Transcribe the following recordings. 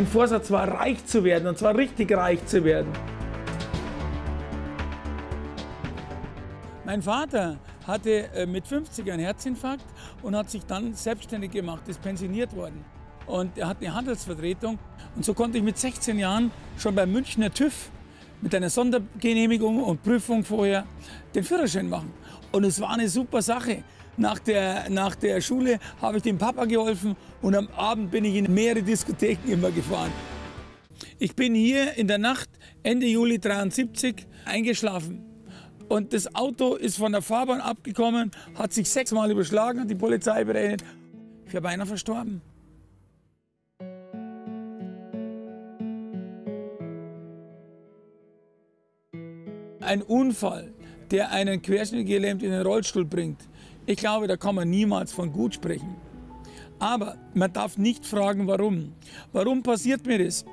Mein Vorsatz war, reich zu werden, und zwar richtig reich zu werden. Mein Vater hatte äh, mit 50 einen Herzinfarkt und hat sich dann selbstständig gemacht, ist pensioniert worden. Und er hat eine Handelsvertretung. Und so konnte ich mit 16 Jahren schon beim Münchner TÜV mit einer Sondergenehmigung und Prüfung vorher den Führerschein machen. Und es war eine super Sache. Nach der, nach der Schule habe ich dem Papa geholfen und am Abend bin ich in mehrere Diskotheken immer gefahren. Ich bin hier in der Nacht Ende Juli 73 eingeschlafen. Und das Auto ist von der Fahrbahn abgekommen, hat sich sechsmal überschlagen, hat die Polizei berechnet. Ich wäre beinahe verstorben. Ein Unfall, der einen querschnittgelähmt in den Rollstuhl bringt, ich glaube, da kann man niemals von gut sprechen. Aber man darf nicht fragen, warum. Warum passiert mir das?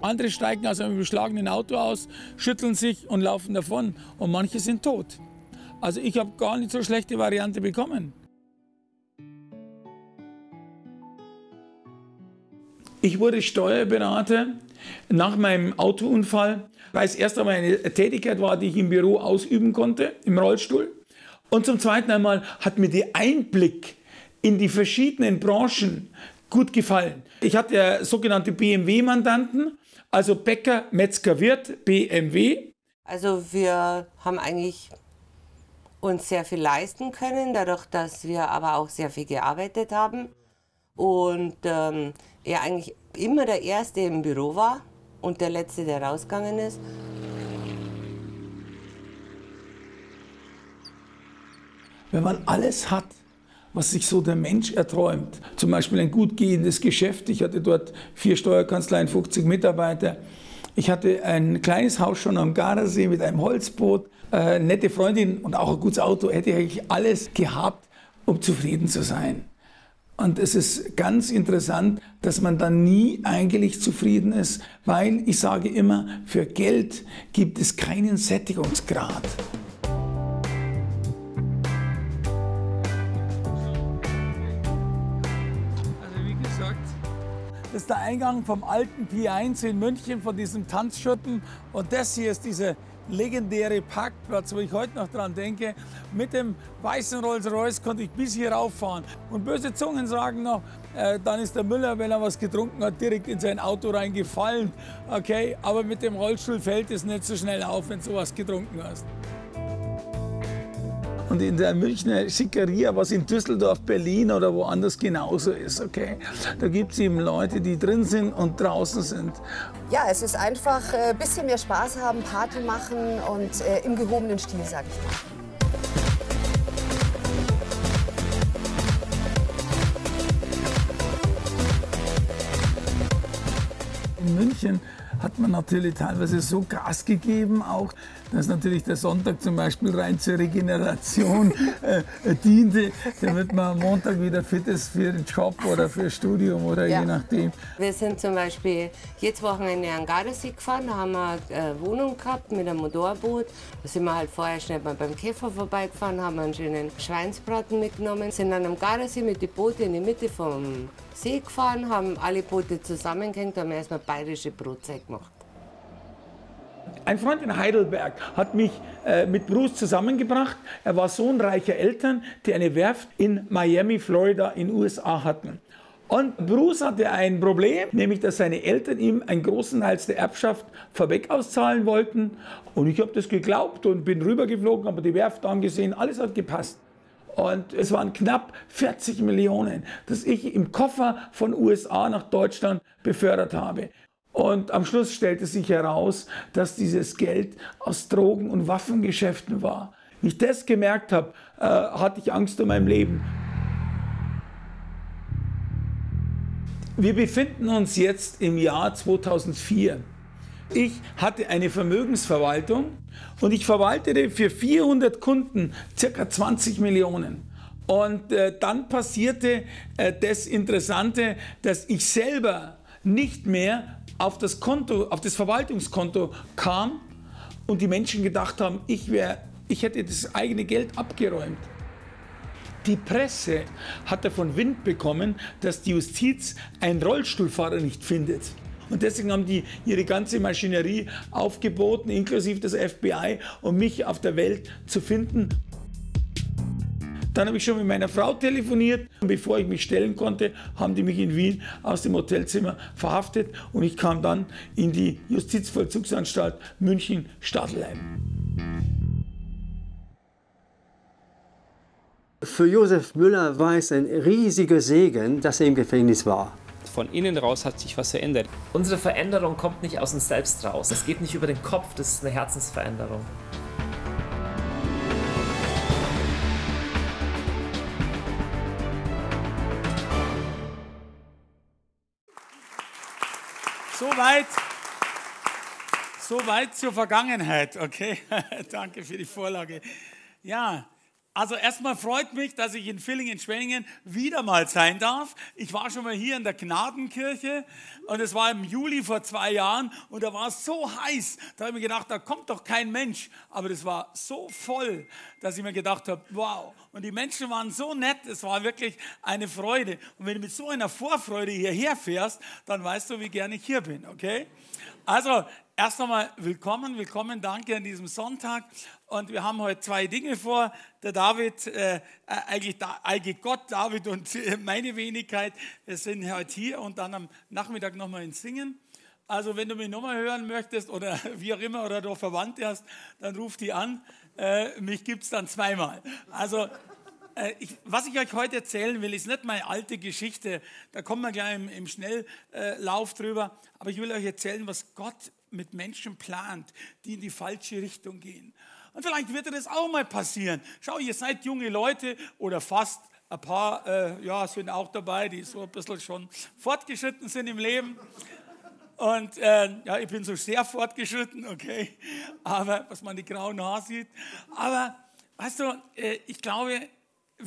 Andere steigen aus einem beschlagenen Auto aus, schütteln sich und laufen davon. Und manche sind tot. Also ich habe gar nicht so schlechte Variante bekommen. Ich wurde Steuerberater nach meinem Autounfall, weil es erst einmal eine Tätigkeit war, die ich im Büro ausüben konnte, im Rollstuhl. Und zum Zweiten einmal hat mir der Einblick in die verschiedenen Branchen gut gefallen. Ich hatte ja sogenannte BMW-Mandanten, also Bäcker, Metzger, Wirt, BMW. Also wir haben eigentlich uns sehr viel leisten können, dadurch, dass wir aber auch sehr viel gearbeitet haben. Und ähm, er eigentlich immer der Erste im Büro war und der Letzte, der rausgegangen ist. Wenn man alles hat, was sich so der Mensch erträumt, zum Beispiel ein gut gehendes Geschäft, ich hatte dort vier Steuerkanzleien, 50 Mitarbeiter, ich hatte ein kleines Haus schon am Gardasee mit einem Holzboot, äh, nette Freundin und auch ein gutes Auto, hätte ich eigentlich alles gehabt, um zufrieden zu sein. Und es ist ganz interessant, dass man dann nie eigentlich zufrieden ist, weil ich sage immer, für Geld gibt es keinen Sättigungsgrad. Ist der Eingang vom alten P1 in München, von diesem Tanzschuppen. Und das hier ist dieser legendäre Parkplatz, wo ich heute noch dran denke. Mit dem weißen Rolls-Royce konnte ich bis hier rauffahren. Und böse Zungen sagen noch, äh, dann ist der Müller, wenn er was getrunken hat, direkt in sein Auto reingefallen. Okay, aber mit dem Rollstuhl fällt es nicht so schnell auf, wenn du was getrunken hast. Und in der Münchner Schickeria, was in Düsseldorf, Berlin oder woanders genauso ist, okay? Da gibt es eben Leute, die drin sind und draußen sind. Ja, es ist einfach ein äh, bisschen mehr Spaß haben, Party machen und äh, im gehobenen Stil, sag ich mal. In München hat man natürlich teilweise so Gas gegeben, auch, dass natürlich der Sonntag zum Beispiel rein zur Regeneration äh, äh, diente, damit man am Montag wieder fit ist für den Job oder für das Studium oder ja. je nachdem. Wir sind zum Beispiel jetzt Wochenende an Gardasee gefahren, da haben wir eine Wohnung gehabt mit einem Motorboot. Da sind wir halt vorher schnell mal beim Käfer vorbeigefahren, haben einen schönen Schweinsbraten mitgenommen, sind dann am Gardasee mit den Booten in die Mitte vom See gefahren, haben alle Boote zusammengehängt, haben erstmal bayerische Brotzeit gemacht. Ein Freund in Heidelberg hat mich äh, mit Bruce zusammengebracht. Er war Sohn reicher Eltern, die eine Werft in Miami, Florida in USA hatten. Und Bruce hatte ein Problem, nämlich dass seine Eltern ihm einen großen Teil der Erbschaft vorweg auszahlen wollten. Und ich habe das geglaubt und bin rübergeflogen, habe die Werft angesehen, alles hat gepasst. Und es waren knapp 40 Millionen, dass ich im Koffer von USA nach Deutschland befördert habe. Und am Schluss stellte sich heraus, dass dieses Geld aus Drogen- und Waffengeschäften war. Wie ich das gemerkt habe, äh, hatte ich Angst um mein Leben. Wir befinden uns jetzt im Jahr 2004. Ich hatte eine Vermögensverwaltung und ich verwaltete für 400 Kunden circa 20 Millionen. Und äh, dann passierte äh, das Interessante, dass ich selber nicht mehr auf das Konto, auf das Verwaltungskonto kam und die Menschen gedacht haben, ich, wär, ich hätte das eigene Geld abgeräumt. Die Presse hat davon Wind bekommen, dass die Justiz einen Rollstuhlfahrer nicht findet. Und deswegen haben die ihre ganze Maschinerie aufgeboten, inklusive des FBI, um mich auf der Welt zu finden. Dann habe ich schon mit meiner Frau telefoniert. Und bevor ich mich stellen konnte, haben die mich in Wien aus dem Hotelzimmer verhaftet und ich kam dann in die Justizvollzugsanstalt München-Stadelheim. Für Josef Müller war es ein riesiger Segen, dass er im Gefängnis war. Von innen raus hat sich was verändert. Unsere Veränderung kommt nicht aus uns selbst raus. Es geht nicht über den Kopf, das ist eine Herzensveränderung. Soweit, soweit zur Vergangenheit, okay? Danke für die Vorlage. Ja, also erstmal freut mich, dass ich in Villingen-Schwenningen wieder mal sein darf. Ich war schon mal hier in der Gnadenkirche und es war im Juli vor zwei Jahren und da war es so heiß, da habe ich mir gedacht, da kommt doch kein Mensch. Aber das war so voll, dass ich mir gedacht habe, wow. Und die Menschen waren so nett, es war wirklich eine Freude. Und wenn du mit so einer Vorfreude hierher fährst, dann weißt du, wie gerne ich hier bin, okay? Also erst einmal willkommen, willkommen, danke an diesem Sonntag. Und wir haben heute zwei Dinge vor. Der David, äh, eigentlich, eigentlich Gott, David und meine Wenigkeit, wir sind heute hier und dann am Nachmittag nochmal ins Singen. Also wenn du mich nochmal hören möchtest oder wie auch immer oder du Verwandte hast, dann ruf die an. Äh, mich gibt es dann zweimal. Also äh, ich, was ich euch heute erzählen will, ist nicht meine alte Geschichte. Da kommen wir gleich im, im Schnelllauf drüber. Aber ich will euch erzählen, was Gott mit Menschen plant, die in die falsche Richtung gehen. Und vielleicht wird dir das auch mal passieren. Schau, ihr seid junge Leute oder fast ein paar äh, ja, sind auch dabei, die so ein bisschen schon fortgeschritten sind im Leben. Und äh, ja, ich bin so sehr fortgeschritten, okay, aber was man die grauen Haare sieht. Aber weißt du, äh, ich glaube,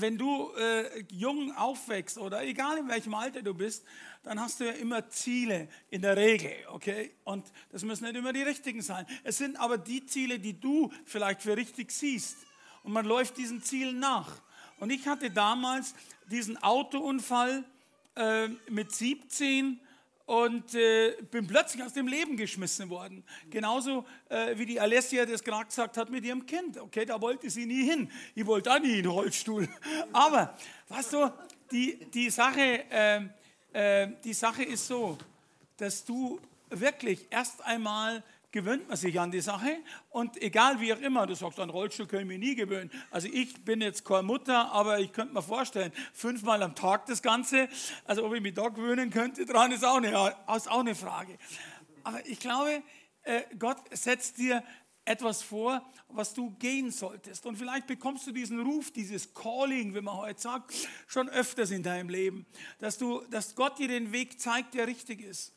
wenn du äh, jung aufwächst oder egal in welchem Alter du bist, dann hast du ja immer Ziele in der Regel, okay? Und das müssen nicht immer die richtigen sein. Es sind aber die Ziele, die du vielleicht für richtig siehst. Und man läuft diesen Zielen nach. Und ich hatte damals diesen Autounfall äh, mit 17 und äh, bin plötzlich aus dem Leben geschmissen worden. Genauso äh, wie die Alessia das gerade gesagt hat mit ihrem Kind. Okay, da wollte sie nie hin. Ich wollte auch nie in den Rollstuhl. Aber, weißt du, die, die Sache, äh, äh, die Sache ist so, dass du wirklich erst einmal gewöhnt man sich an die Sache und egal wie auch immer, du sagst, an Rollstuhl können wir nie gewöhnen. Also ich bin jetzt keine Mutter, aber ich könnte mir vorstellen, fünfmal am Tag das Ganze, also ob ich mich da gewöhnen könnte dran, ist auch eine, ist auch eine Frage. Aber ich glaube, äh, Gott setzt dir etwas vor, was du gehen solltest. Und vielleicht bekommst du diesen Ruf, dieses Calling, wie man heute sagt, schon öfters in deinem Leben, dass, du, dass Gott dir den Weg zeigt, der richtig ist.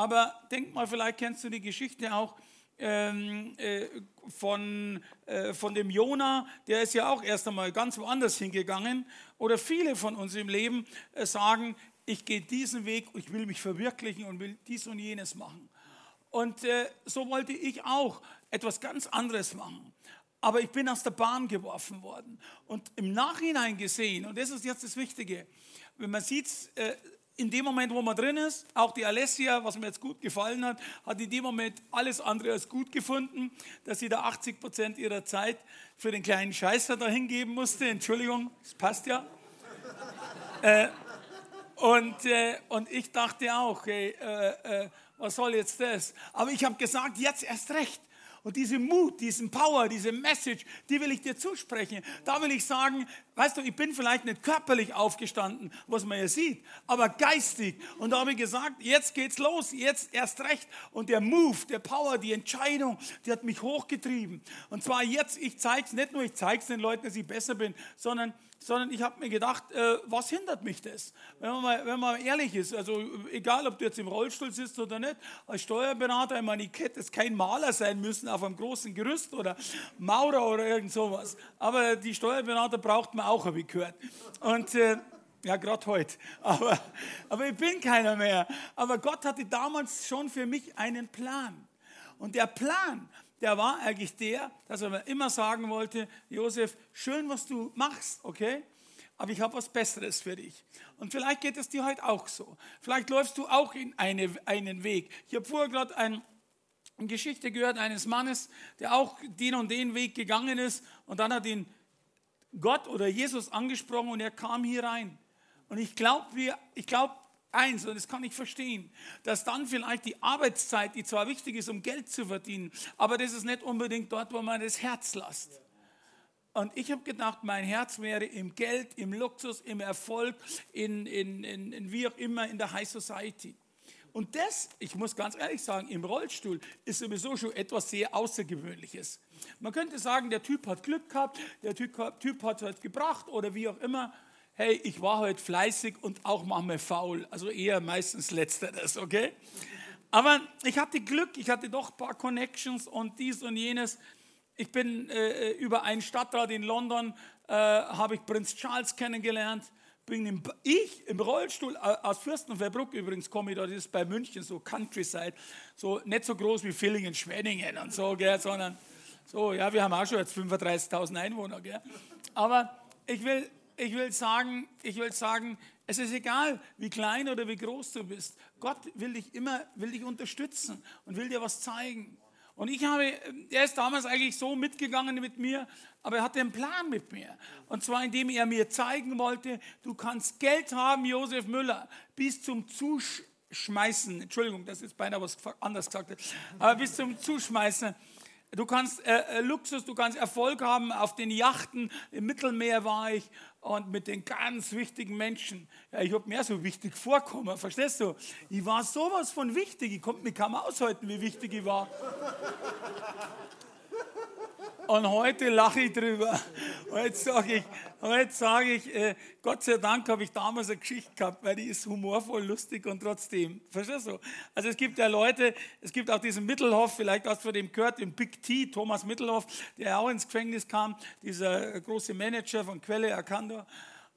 Aber denk mal, vielleicht kennst du die Geschichte auch ähm, äh, von, äh, von dem Jona, der ist ja auch erst einmal ganz woanders hingegangen. Oder viele von uns im Leben äh, sagen, ich gehe diesen Weg, ich will mich verwirklichen und will dies und jenes machen. Und äh, so wollte ich auch etwas ganz anderes machen. Aber ich bin aus der Bahn geworfen worden. Und im Nachhinein gesehen, und das ist jetzt das Wichtige, wenn man sieht, äh, in dem Moment, wo man drin ist, auch die Alessia, was mir jetzt gut gefallen hat, hat in dem Moment alles andere als gut gefunden, dass sie da 80 Prozent ihrer Zeit für den kleinen Scheißer da hingeben musste. Entschuldigung, das passt ja. äh, und, äh, und ich dachte auch, hey, äh, äh was soll jetzt das? Aber ich habe gesagt, jetzt erst recht. Und diese Mut, diesen Power, diese Message, die will ich dir zusprechen. Da will ich sagen, weißt du, ich bin vielleicht nicht körperlich aufgestanden, was man ja sieht, aber geistig. Und da habe ich gesagt, jetzt geht's los, jetzt erst recht. Und der Move, der Power, die Entscheidung, die hat mich hochgetrieben. Und zwar jetzt, ich zeige es nicht nur, ich zeige es den Leuten, dass ich besser bin, sondern sondern ich habe mir gedacht, äh, was hindert mich das? Wenn man, mal, wenn man ehrlich ist, also egal, ob du jetzt im Rollstuhl sitzt oder nicht, als Steuerberater, ich meine, ich hätte jetzt kein Maler sein müssen auf einem großen Gerüst oder Maurer oder irgend sowas. Aber die Steuerberater braucht man auch, habe ich gehört. Und äh, ja, gerade heute. Aber, aber ich bin keiner mehr. Aber Gott hatte damals schon für mich einen Plan. Und der Plan, der war eigentlich der, dass er immer sagen wollte, Josef, schön, was du machst, okay? aber ich habe was Besseres für dich. Und vielleicht geht es dir heute auch so. Vielleicht läufst du auch in eine, einen Weg. Ich habe vorher gerade ein, eine Geschichte gehört eines Mannes, der auch den und den Weg gegangen ist und dann hat ihn Gott oder Jesus angesprochen und er kam hier rein. Und ich glaube, ich glaube eins, und das kann ich verstehen, dass dann vielleicht die Arbeitszeit, die zwar wichtig ist, um Geld zu verdienen, aber das ist nicht unbedingt dort, wo man das Herz lasst. Und ich habe gedacht, mein Herz wäre im Geld, im Luxus, im Erfolg, in, in, in, in wie auch immer in der High Society. Und das, ich muss ganz ehrlich sagen, im Rollstuhl ist sowieso schon etwas sehr Außergewöhnliches. Man könnte sagen, der Typ hat Glück gehabt, der Typ, typ hat es halt gebracht oder wie auch immer. Hey, ich war heute fleißig und auch manchmal faul. Also eher meistens letzteres, okay? Aber ich hatte Glück, ich hatte doch ein paar Connections und dies und jenes. Ich bin äh, über einen Stadtrat in London, äh, habe ich Prinz Charles kennengelernt. Bin im, ich im Rollstuhl äh, aus Fürstenfeldbruck übrigens komme ich da, das ist bei München so Countryside, so nicht so groß wie Villingen, Schwenningen und so, gell, sondern so, ja, wir haben auch schon jetzt 35.000 Einwohner, gell. Aber ich will, ich will sagen, ich will sagen, es ist egal, wie klein oder wie groß du bist. Gott will dich immer, will dich unterstützen und will dir was zeigen. Und ich habe, er ist damals eigentlich so mitgegangen mit mir, aber er hatte einen Plan mit mir. Und zwar, indem er mir zeigen wollte, du kannst Geld haben, Josef Müller, bis zum Zuschmeißen. Entschuldigung, das ist beinahe was anders gesagt. Aber bis zum Zuschmeißen Du kannst äh, äh, Luxus, du kannst Erfolg haben auf den Yachten. Im Mittelmeer war ich und mit den ganz wichtigen Menschen. Ja, ich habe mir so wichtig vorkommen, verstehst du? Ich war sowas von wichtig, ich konnte mich kaum aushalten, wie wichtig ich war. Und heute lache ich drüber. Heute sage ich, heute sage ich äh, Gott sei Dank habe ich damals eine Geschichte gehabt, weil die ist humorvoll, lustig und trotzdem. Verstehst du? Also es gibt ja Leute, es gibt auch diesen Mittelhoff, vielleicht hast du von dem gehört, den Big T, Thomas Mittelhoff, der auch ins Gefängnis kam, dieser große Manager von Quelle Arcando.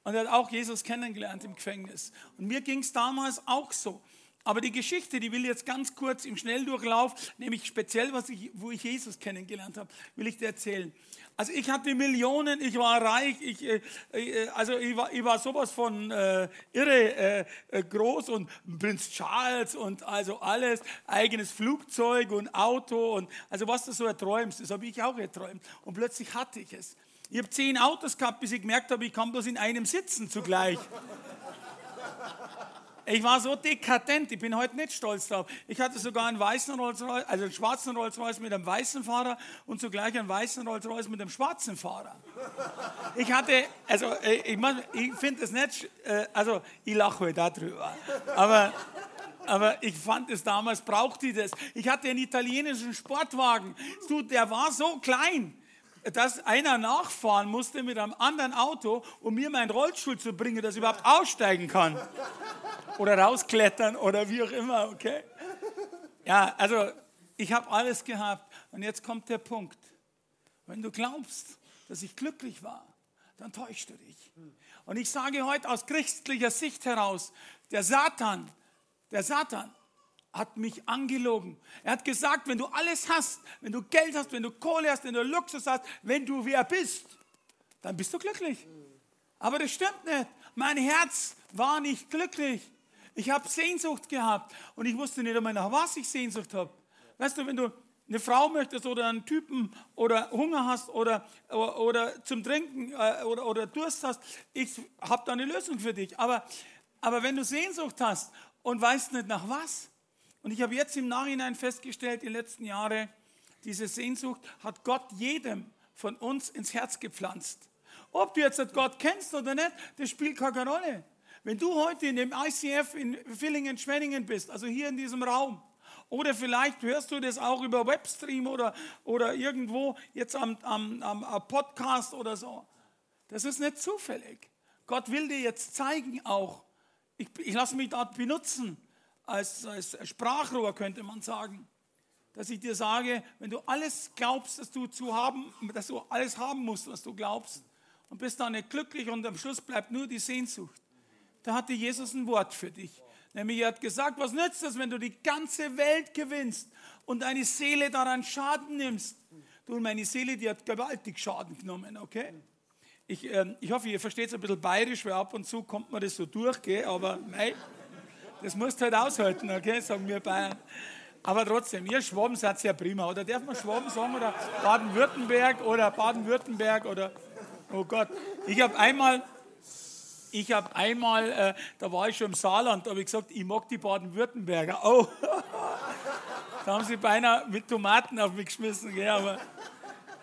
Und er hat auch Jesus kennengelernt im Gefängnis. Und mir ging es damals auch so. Aber die Geschichte, die will jetzt ganz kurz im Schnelldurchlauf, nämlich speziell, was ich, wo ich Jesus kennengelernt habe, will ich dir erzählen. Also ich hatte Millionen, ich war reich, ich, äh, äh, also ich war, ich war sowas von äh, irre äh, äh, groß und Prinz Charles und also alles, eigenes Flugzeug und Auto und also was du so erträumst, das habe ich auch erträumt. Und plötzlich hatte ich es. Ich habe zehn Autos gehabt, bis ich gemerkt habe, ich kann bloß in einem sitzen zugleich. Ich war so dekadent, ich bin heute nicht stolz drauf. Ich hatte sogar einen weißen Rolls Royce, also einen schwarzen Rolls Royce mit einem weißen Fahrer und zugleich einen weißen Rolls Royce mit einem schwarzen Fahrer. Ich hatte, also äh, ich, ich finde es nicht, äh, also ich lache heute darüber, aber, aber ich fand es damals, brauchte ich das. Ich hatte einen italienischen Sportwagen, du, der war so klein dass einer nachfahren musste mit einem anderen Auto, um mir meinen Rollstuhl zu bringen, dass ich überhaupt aussteigen kann. Oder rausklettern oder wie auch immer, okay? Ja, also ich habe alles gehabt. Und jetzt kommt der Punkt. Wenn du glaubst, dass ich glücklich war, dann täuschst du dich. Und ich sage heute aus christlicher Sicht heraus, der Satan, der Satan hat mich angelogen. Er hat gesagt, wenn du alles hast, wenn du Geld hast, wenn du Kohle hast, wenn du Luxus hast, wenn du wer bist, dann bist du glücklich. Aber das stimmt nicht. Mein Herz war nicht glücklich. Ich habe Sehnsucht gehabt und ich wusste nicht einmal, nach was ich Sehnsucht habe. Weißt du, wenn du eine Frau möchtest oder einen Typen oder Hunger hast oder, oder, oder zum Trinken äh, oder, oder Durst hast, ich habe da eine Lösung für dich. Aber, aber wenn du Sehnsucht hast und weißt nicht nach was, und ich habe jetzt im Nachhinein festgestellt, die letzten Jahre, diese Sehnsucht hat Gott jedem von uns ins Herz gepflanzt. Ob du jetzt Gott kennst oder nicht, das spielt keine Rolle. Wenn du heute in dem ICF in Villingen, Schwenningen bist, also hier in diesem Raum, oder vielleicht hörst du das auch über Webstream oder, oder irgendwo jetzt am, am, am Podcast oder so. Das ist nicht zufällig. Gott will dir jetzt zeigen auch, ich, ich lasse mich dort benutzen als, als Sprachrohr, könnte man sagen. Dass ich dir sage, wenn du alles glaubst, dass du, zu haben, dass du alles haben musst, was du glaubst, und bist dann nicht glücklich und am Schluss bleibt nur die Sehnsucht, da hatte Jesus ein Wort für dich. Nämlich er hat gesagt, was nützt es, wenn du die ganze Welt gewinnst und deine Seele daran Schaden nimmst? Du, meine Seele, die hat gewaltig Schaden genommen, okay? Ich, ähm, ich hoffe, ihr versteht es ein bisschen bayerisch, weil ab und zu kommt man das so durch, gell? aber nein, das musst du halt aushalten, okay? sagen wir Bayern. Aber trotzdem, ihr Schwaben seid sehr prima. Oder darf man Schwaben sagen? Oder Baden-Württemberg oder Baden-Württemberg oder, oh Gott. Ich habe einmal, ich habe einmal, äh, da war ich schon im Saarland, da habe ich gesagt, ich mag die Baden-Württemberger. Oh, da haben sie beinahe mit Tomaten auf mich geschmissen. Gell? Aber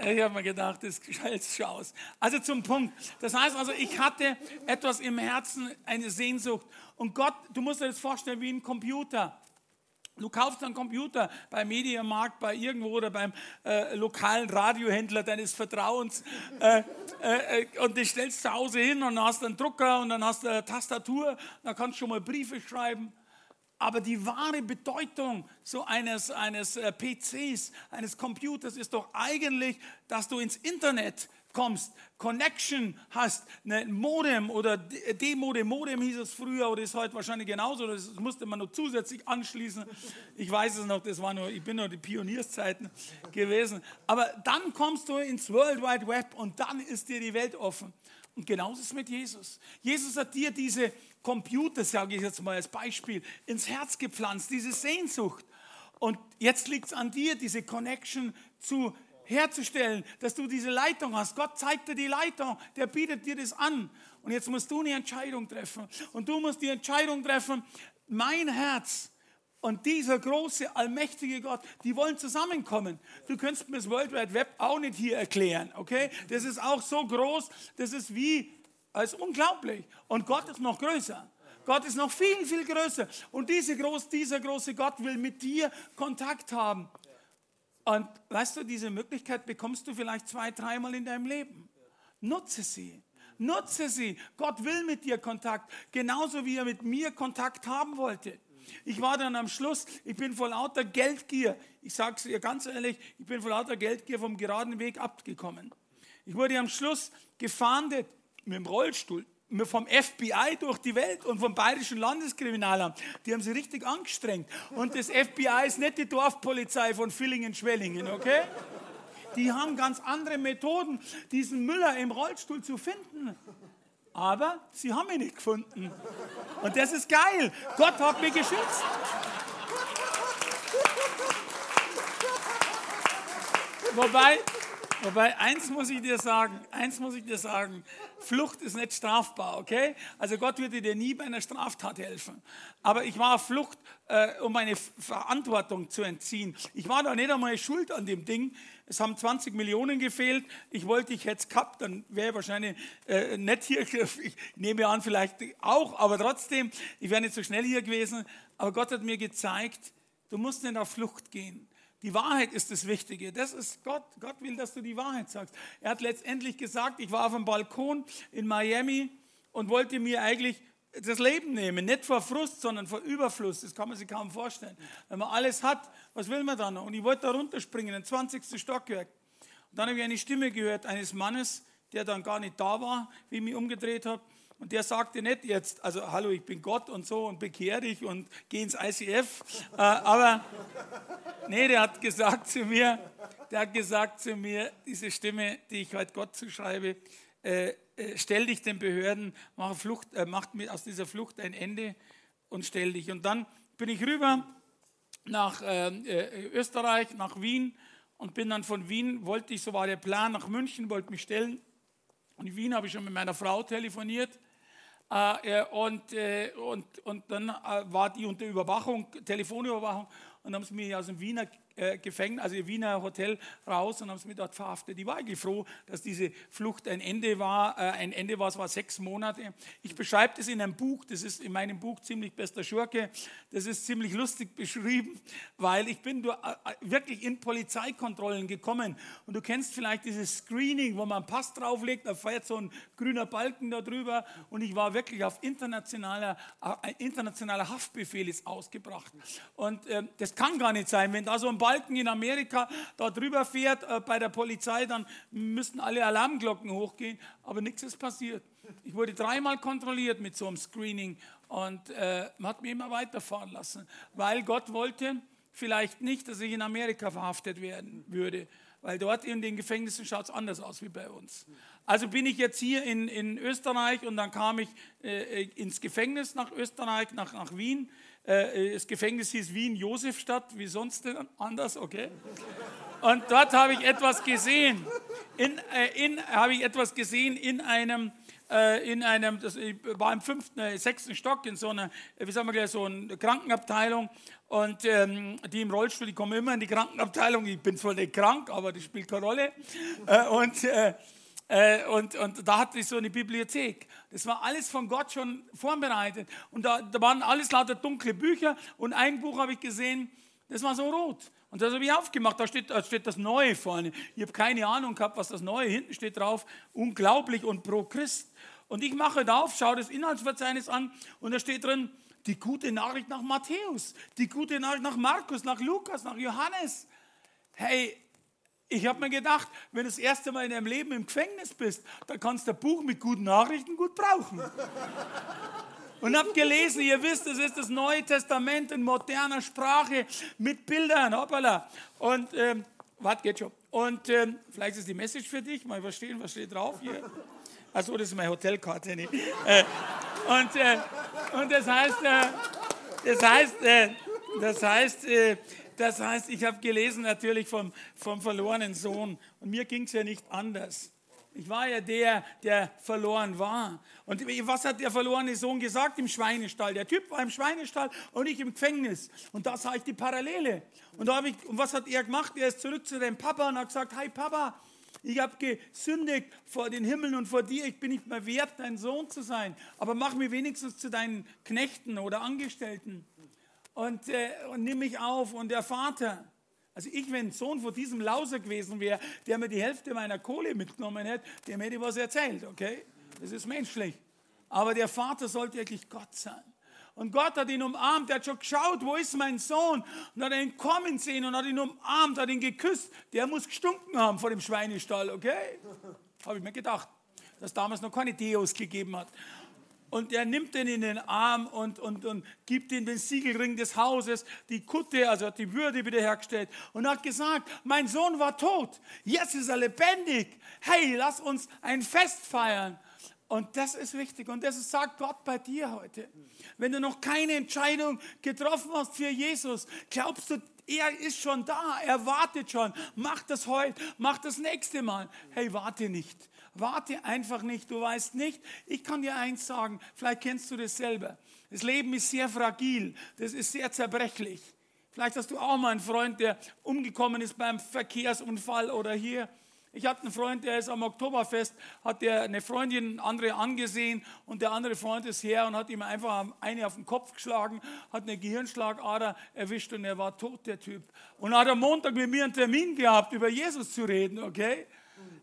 ich habe mir gedacht, das schaut schon aus. Also zum Punkt. Das heißt also, ich hatte etwas im Herzen, eine Sehnsucht. Und Gott, du musst dir das vorstellen wie ein Computer. Du kaufst einen Computer beim Mediamarkt, bei irgendwo oder beim äh, lokalen Radiohändler deines Vertrauens äh, äh und den stellst zu Hause hin und dann hast du einen Drucker und dann hast du eine Tastatur, dann kannst du schon mal Briefe schreiben. Aber die wahre Bedeutung so eines, eines äh, PCs, eines Computers ist doch eigentlich, dass du ins Internet kommst, Connection hast, ein Modem oder D-Modem, Modem hieß es früher oder ist heute wahrscheinlich genauso, das musste man noch zusätzlich anschließen. Ich weiß es noch, das war nur, ich bin noch die Pionierszeiten gewesen. Aber dann kommst du ins World Wide Web und dann ist dir die Welt offen. Und genauso ist es mit Jesus. Jesus hat dir diese Computer, sage ich jetzt mal als Beispiel, ins Herz gepflanzt, diese Sehnsucht. Und jetzt liegt es an dir, diese Connection zu herzustellen, dass du diese Leitung hast. Gott zeigt dir die Leitung, der bietet dir das an. Und jetzt musst du eine Entscheidung treffen. Und du musst die Entscheidung treffen, mein Herz und dieser große, allmächtige Gott, die wollen zusammenkommen. Du könntest mir das World Wide Web auch nicht hier erklären, okay? Das ist auch so groß, das ist wie das ist unglaublich. Und Gott ist noch größer. Gott ist noch viel, viel größer. Und diese groß, dieser große Gott will mit dir Kontakt haben. Und weißt du, diese Möglichkeit bekommst du vielleicht zwei, dreimal in deinem Leben. Nutze sie. Nutze sie. Gott will mit dir Kontakt, genauso wie er mit mir Kontakt haben wollte. Ich war dann am Schluss, ich bin vor lauter Geldgier, ich sage es dir ganz ehrlich, ich bin vor lauter Geldgier vom geraden Weg abgekommen. Ich wurde am Schluss gefahndet mit dem Rollstuhl vom FBI durch die Welt und vom Bayerischen Landeskriminalamt. Die haben sie richtig angestrengt. Und das FBI ist nicht die Dorfpolizei von Villingen-Schwellingen, okay? Die haben ganz andere Methoden, diesen Müller im Rollstuhl zu finden. Aber sie haben ihn nicht gefunden. Und das ist geil. Gott hat mich geschützt. Wobei, Wobei, eins muss ich dir sagen, eins muss ich dir sagen, Flucht ist nicht strafbar, okay? Also Gott würde dir nie bei einer Straftat helfen. Aber ich war auf Flucht, äh, um meine Verantwortung zu entziehen. Ich war da nicht einmal schuld an dem Ding. Es haben 20 Millionen gefehlt. Ich wollte, ich hätte es gehabt, dann wäre ich wahrscheinlich äh, nicht hier. Ich nehme an, vielleicht auch, aber trotzdem, ich wäre nicht so schnell hier gewesen. Aber Gott hat mir gezeigt, du musst nicht auf Flucht gehen. Die Wahrheit ist das Wichtige. Das ist Gott. Gott will, dass du die Wahrheit sagst. Er hat letztendlich gesagt, ich war auf dem Balkon in Miami und wollte mir eigentlich das Leben nehmen. Nicht vor Frust, sondern vor Überfluss. Das kann man sich kaum vorstellen. Wenn man alles hat, was will man dann noch? Und ich wollte da runterspringen, in 20. Stockwerk. Und dann habe ich eine Stimme gehört eines Mannes, der dann gar nicht da war, wie ich mich umgedreht habe. Und der sagte nicht jetzt, also hallo, ich bin Gott und so und bekehr dich und geh ins ICF. Äh, aber nee, der hat gesagt zu mir, der hat gesagt zu mir, diese Stimme, die ich heute Gott zuschreibe, äh, stell dich den Behörden, mach, Flucht, äh, mach aus dieser Flucht ein Ende und stell dich. Und dann bin ich rüber nach äh, äh, Österreich, nach Wien und bin dann von Wien, wollte ich, so war der Plan, nach München, wollte mich stellen. Und in Wien habe ich schon mit meiner Frau telefoniert äh, und, äh, und, und dann äh, war die unter Überwachung, Telefonüberwachung, und haben sie mich aus dem Wiener äh, Gefängnis, also im Wiener Hotel raus und haben sie mich dort verhaftet. Ich war eigentlich froh, dass diese Flucht ein Ende war. Äh, ein Ende war, es war sechs Monate. Ich beschreibe das in einem Buch, das ist in meinem Buch ziemlich bester Schurke. Das ist ziemlich lustig beschrieben, weil ich bin äh, wirklich in Polizeikontrollen gekommen. Und du kennst vielleicht dieses Screening, wo man einen Pass drauflegt, da fährt so ein grüner Balken da drüber. Und ich war wirklich auf internationaler, internationaler Haftbefehl ist ausgebracht. Und äh, das kann gar nicht sein, wenn da so ein Balken in Amerika da drüber fährt äh, bei der Polizei, dann müssten alle Alarmglocken hochgehen, aber nichts ist passiert. Ich wurde dreimal kontrolliert mit so einem Screening und äh, hat mich immer weiterfahren lassen, weil Gott wollte vielleicht nicht, dass ich in Amerika verhaftet werden würde. weil dort in den Gefängnissen schaut es anders aus wie bei uns. Also bin ich jetzt hier in, in Österreich und dann kam ich äh, ins Gefängnis nach Österreich, nach, nach Wien. Äh, das Gefängnis hieß Wien Josefstadt, wie sonst denn anders, okay? Und dort habe ich etwas gesehen. In, äh, in, habe ich etwas gesehen in einem äh, in einem, das war im fünften, äh, sechsten Stock in so einer, äh, wie sagen wir so eine Krankenabteilung und ähm, die im Rollstuhl, die kommen immer in die Krankenabteilung. Ich bin zwar nicht krank, aber das spielt keine Rolle. Äh, und, äh, äh, und, und da hatte ich so eine Bibliothek. Das war alles von Gott schon vorbereitet. Und da, da waren alles lauter dunkle Bücher. Und ein Buch habe ich gesehen, das war so rot. Und das habe ich aufgemacht, da steht, da steht das Neue vorne. Ich habe keine Ahnung gehabt, was das Neue hinten steht drauf. Unglaublich und pro Christ. Und ich mache da auf, schaue das Inhaltsverzeichnis an und da steht drin, die gute Nachricht nach Matthäus, die gute Nachricht nach Markus, nach Lukas, nach Johannes. Hey, ich habe mir gedacht, wenn du das erste Mal in deinem Leben im Gefängnis bist, dann kannst du ein Buch mit guten Nachrichten gut brauchen. Und habe gelesen, ihr wisst, es ist das Neue Testament in moderner Sprache mit Bildern, hoppala. Und, ähm, warte, geht schon. Und ähm, vielleicht ist die Message für dich, mal verstehen, was steht drauf hier. Achso, das ist meine Hotelkarte. Nee. Äh, und, äh, und das heißt, äh, das heißt, äh, das heißt, äh, das heißt, ich habe gelesen natürlich vom, vom verlorenen Sohn. Und mir ging es ja nicht anders. Ich war ja der, der verloren war. Und was hat der verlorene Sohn gesagt im Schweinestall? Der Typ war im Schweinestall und ich im Gefängnis. Und da sah ich die Parallele. Und, da ich, und was hat er gemacht? Er ist zurück zu dem Papa und hat gesagt, hey Papa, ich habe gesündigt vor den Himmeln und vor dir. Ich bin nicht mehr wert, dein Sohn zu sein. Aber mach mich wenigstens zu deinen Knechten oder Angestellten. Und, äh, und nimm mich auf. Und der Vater, also ich, wenn Sohn von diesem Lauser gewesen wäre, der mir die Hälfte meiner Kohle mitgenommen hätte, dem hätte ich was erzählt, okay? Das ist menschlich. Aber der Vater sollte wirklich Gott sein. Und Gott hat ihn umarmt, er hat schon geschaut, wo ist mein Sohn? Und hat ihn kommen sehen und hat ihn umarmt, hat ihn geküsst. Der muss gestunken haben vor dem Schweinestall, okay? Habe ich mir gedacht, dass damals noch keine Deos gegeben hat. Und er nimmt ihn in den Arm und, und, und gibt ihm den Siegelring des Hauses, die Kutte, also hat die Würde wiederhergestellt und hat gesagt, mein Sohn war tot, jetzt ist er lebendig. Hey, lass uns ein Fest feiern. Und das ist wichtig. Und das sagt Gott bei dir heute. Wenn du noch keine Entscheidung getroffen hast für Jesus, glaubst du, er ist schon da, er wartet schon. Mach das heute, mach das nächste Mal. Hey, warte nicht. Warte einfach nicht. Du weißt nicht. Ich kann dir eins sagen, vielleicht kennst du das selber. Das Leben ist sehr fragil, das ist sehr zerbrechlich. Vielleicht hast du auch mal einen Freund, der umgekommen ist beim Verkehrsunfall oder hier ich hatte einen Freund, der ist am Oktoberfest, hat der eine Freundin, andere angesehen und der andere Freund ist her und hat ihm einfach eine auf den Kopf geschlagen, hat eine Gehirnschlagader erwischt und er war tot, der Typ. Und hat am Montag mit mir einen Termin gehabt, über Jesus zu reden, okay?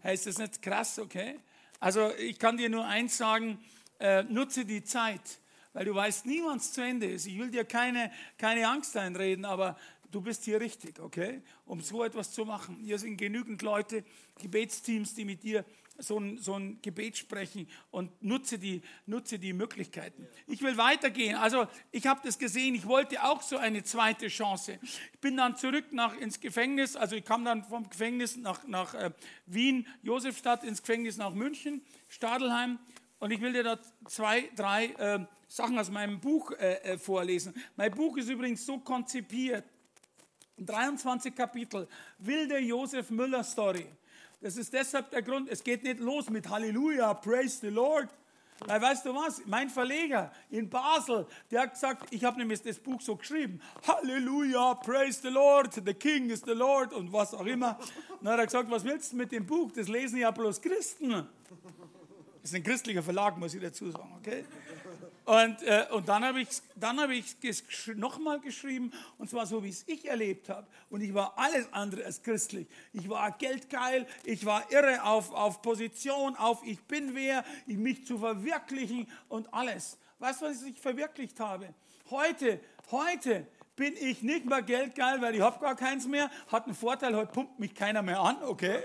Heißt das nicht krass, okay? Also ich kann dir nur eins sagen, äh, nutze die Zeit, weil du weißt nie, wann es zu Ende ist. Ich will dir keine, keine Angst einreden, aber du bist hier richtig, okay? Um so etwas zu machen. Hier sind genügend Leute, Gebetsteams, die mit dir so ein, so ein Gebet sprechen und nutze die, nutze die Möglichkeiten. Ich will weitergehen. Also ich habe das gesehen, ich wollte auch so eine zweite Chance. Ich bin dann zurück nach, ins Gefängnis, also ich kam dann vom Gefängnis nach, nach äh, Wien, Josefstadt, ins Gefängnis nach München, Stadelheim. Und ich will dir da zwei, drei äh, Sachen aus meinem Buch äh, äh vorlesen. Mein Buch ist übrigens so konzipiert, 23 Kapitel, wilde Josef Müller Story. Das ist deshalb der Grund, es geht nicht los mit Halleluja, praise the Lord. Weil weißt du was, mein Verleger in Basel, der hat gesagt, ich habe nämlich das Buch so geschrieben, Halleluja, praise the Lord, the King is the Lord und was auch immer. Dann hat er gesagt, was willst du mit dem Buch? Das lesen ja bloß Christen. Ist ein christlicher Verlag, muss ich dazu sagen, okay? Und, äh, und dann habe ich es hab nochmal geschrieben, und zwar so, wie es ich erlebt habe. Und ich war alles andere als christlich. Ich war geldgeil, ich war irre auf, auf Position, auf ich bin wer, mich zu verwirklichen und alles. Weißt du, was ich verwirklicht habe? Heute, heute bin ich nicht mehr geldgeil, weil ich habe gar keins mehr. Hat einen Vorteil, heute pumpt mich keiner mehr an, okay?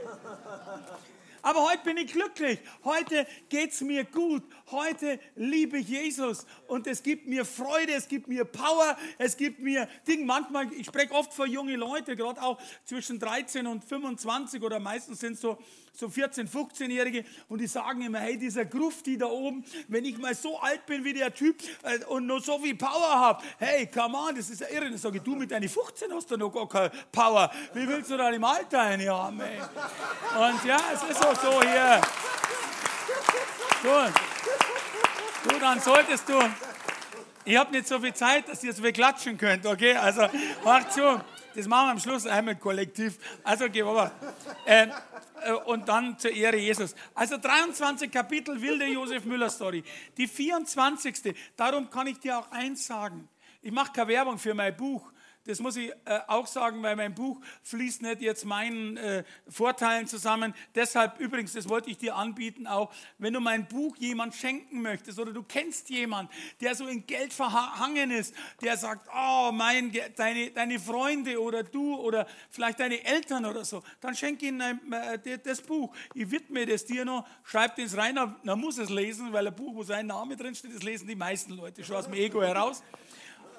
Aber heute bin ich glücklich. Heute geht es mir gut. Heute liebe ich Jesus. Und es gibt mir Freude, es gibt mir Power, es gibt mir Dinge. Manchmal, ich spreche oft vor junge Leute, gerade auch zwischen 13 und 25 oder meistens sind so so 14-, 15-Jährige und die sagen immer, hey, dieser Grufti da oben, wenn ich mal so alt bin wie der Typ äh, und noch so viel Power habe, hey, come on, das ist ja irre. Dann sage ich, du mit deinen 15 hast du noch gar keine Power. Wie willst du dann im Alter eine haben, ey? Und ja, es ist auch so hier. Gut. Du, dann solltest du, ich habe nicht so viel Zeit, dass ihr so viel klatschen könnt, okay? Also, mach zu. Das machen wir am Schluss einmal kollektiv. Also, aber. Ähm, äh, und dann zur Ehre Jesus. Also 23 Kapitel wilde Josef Müller Story. Die 24. Darum kann ich dir auch eins sagen. Ich mache keine Werbung für mein Buch. Das muss ich äh, auch sagen, weil mein Buch fließt nicht jetzt meinen äh, Vorteilen zusammen. Deshalb übrigens, das wollte ich dir anbieten auch, wenn du mein Buch jemand schenken möchtest oder du kennst jemand, der so in Geld verhangen ist, der sagt, oh, mein, deine, deine Freunde oder du oder vielleicht deine Eltern oder so, dann schenk ihnen äh, das Buch. Ich widme das dir noch, schreib das rein, dann muss es lesen, weil ein Buch, wo sein Name drin steht, das lesen die meisten Leute schon aus dem Ego heraus.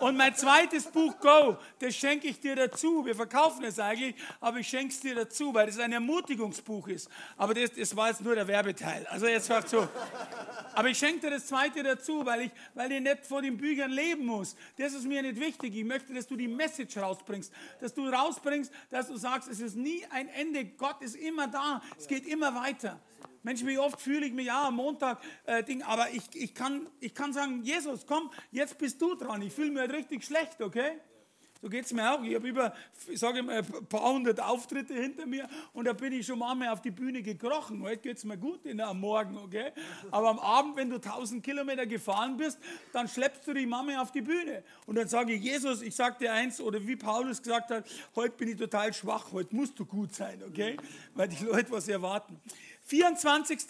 Und mein zweites Buch Go, das schenke ich dir dazu. Wir verkaufen es eigentlich, aber ich schenke es dir dazu, weil es ein Ermutigungsbuch ist. Aber das, das war jetzt nur der Werbeteil. Also jetzt hört zu. Aber ich schenke dir das zweite dazu, weil ich, weil ich nicht vor den Büchern leben muss. Das ist mir nicht wichtig. Ich möchte, dass du die Message rausbringst. Dass du rausbringst, dass du sagst, es ist nie ein Ende. Gott ist immer da. Es geht immer weiter. Mensch, wie oft fühle ich mich, ja, am Montag, äh, Ding, aber ich, ich, kann, ich kann sagen, Jesus, komm, jetzt bist du dran. Ich fühle mich halt richtig schlecht, okay? So geht es mir auch. Ich habe über, sage mal, ein paar hundert Auftritte hinter mir und da bin ich schon mal auf die Bühne gekrochen. Heute geht es mir gut in, am Morgen, okay? Aber am Abend, wenn du 1000 Kilometer gefahren bist, dann schleppst du die Mama auf die Bühne. Und dann sage ich, Jesus, ich sage dir eins, oder wie Paulus gesagt hat, heute bin ich total schwach, heute musst du gut sein, okay? Weil die Leute was erwarten. 24.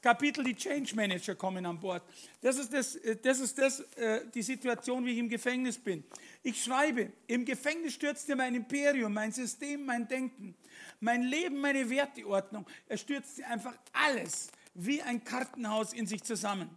Kapitel, die Change Manager kommen an Bord. Das ist, das, äh, das ist das, äh, die Situation, wie ich im Gefängnis bin. Ich schreibe, im Gefängnis stürzte mein Imperium, mein System, mein Denken, mein Leben, meine Werteordnung. Er stürzte einfach alles wie ein Kartenhaus in sich zusammen.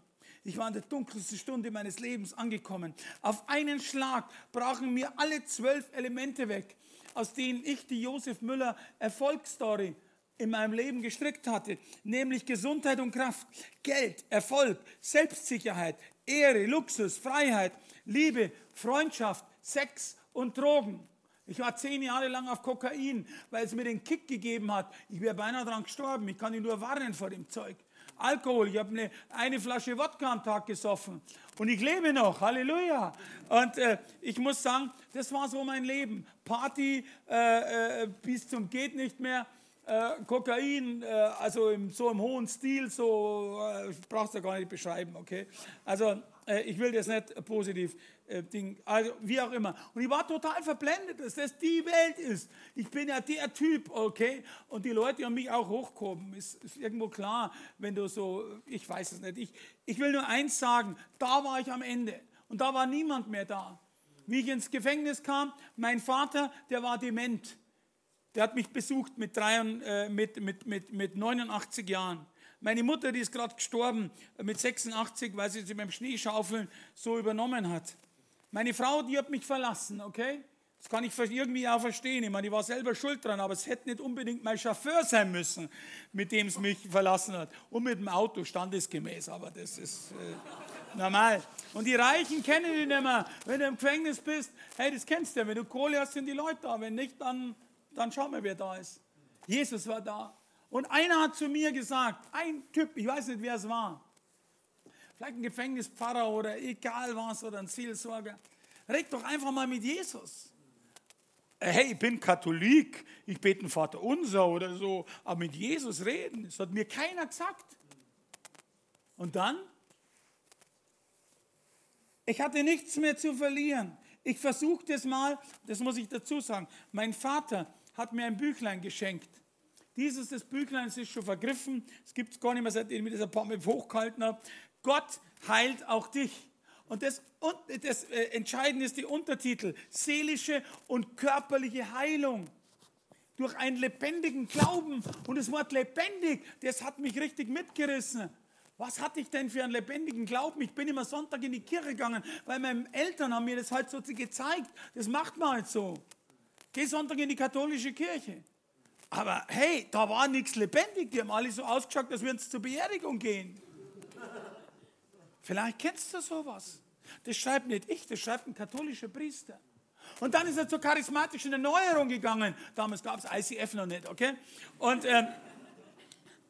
Ich war in der dunkelsten Stunde meines Lebens angekommen. Auf einen Schlag brachen mir alle zwölf Elemente weg, aus denen ich die Josef Müller Erfolgsstory in meinem Leben gestrickt hatte, nämlich Gesundheit und Kraft, Geld, Erfolg, Selbstsicherheit, Ehre, Luxus, Freiheit, Liebe, Freundschaft, Sex und Drogen. Ich war zehn Jahre lang auf Kokain, weil es mir den Kick gegeben hat. Ich wäre beinahe daran gestorben. Ich kann dich nur warnen vor dem Zeug. Alkohol, ich habe eine, eine Flasche Wodka am Tag gesoffen. Und ich lebe noch, Halleluja. Und äh, ich muss sagen, das war so mein Leben. Party äh, äh, bis zum geht nicht mehr äh, Kokain, äh, also im, so im hohen Stil, so äh, brauchst du gar nicht beschreiben, okay? Also äh, ich will das nicht positiv äh, Ding, also wie auch immer. Und ich war total verblendet, dass das die Welt ist. Ich bin ja der Typ, okay? Und die Leute haben mich auch hochgehoben. Ist, ist irgendwo klar, wenn du so, ich weiß es nicht. Ich, ich will nur eins sagen, da war ich am Ende und da war niemand mehr da. Wie ich ins Gefängnis kam, mein Vater, der war dement. Der hat mich besucht mit, drei, äh, mit, mit, mit, mit 89 Jahren. Meine Mutter, die ist gerade gestorben äh, mit 86, weil sie sie beim Schneeschaufeln so übernommen hat. Meine Frau, die hat mich verlassen, okay? Das kann ich irgendwie auch verstehen. Ich meine, ich war selber schuld dran, aber es hätte nicht unbedingt mein Chauffeur sein müssen, mit dem es mich verlassen hat. Und mit dem Auto standesgemäß, aber das ist äh, normal. Und die Reichen kennen die nicht mehr. Wenn du im Gefängnis bist, hey, das kennst du ja. Wenn du Kohle hast, sind die Leute da. Wenn nicht, dann dann schauen wir, wer da ist. Jesus war da. Und einer hat zu mir gesagt, ein Typ, ich weiß nicht, wer es war, vielleicht ein Gefängnispfarrer oder egal was oder ein Seelsorger, red doch einfach mal mit Jesus. Äh, hey, ich bin Katholik, ich bete einen Vater unser oder so, aber mit Jesus reden, das hat mir keiner gesagt. Und dann? Ich hatte nichts mehr zu verlieren. Ich versuchte es mal, das muss ich dazu sagen. Mein Vater hat mir ein Büchlein geschenkt. Dieses das Büchlein ist schon vergriffen. Es gibt es gar nicht mehr, seitdem ich das Mal hochgehalten habe. Gott heilt auch dich. Und das, das äh, Entscheidende ist die Untertitel. Seelische und körperliche Heilung. durch einen lebendigen Glauben. Und das Wort lebendig, das hat mich richtig mitgerissen. Was hatte ich denn für einen lebendigen Glauben? Ich bin immer Sonntag in die Kirche gegangen, weil meine Eltern haben mir das halt so gezeigt. Das macht man halt so. Geh Sonntag in die katholische Kirche. Aber hey, da war nichts lebendig. Die haben alle so ausgeschaut, als würden sie zur Beerdigung gehen. Vielleicht kennst du sowas. Das schreibt nicht ich, das schreibt ein katholischer Priester. Und dann ist er zur charismatischen Erneuerung gegangen. Damals gab es ICF noch nicht, okay? Und ähm,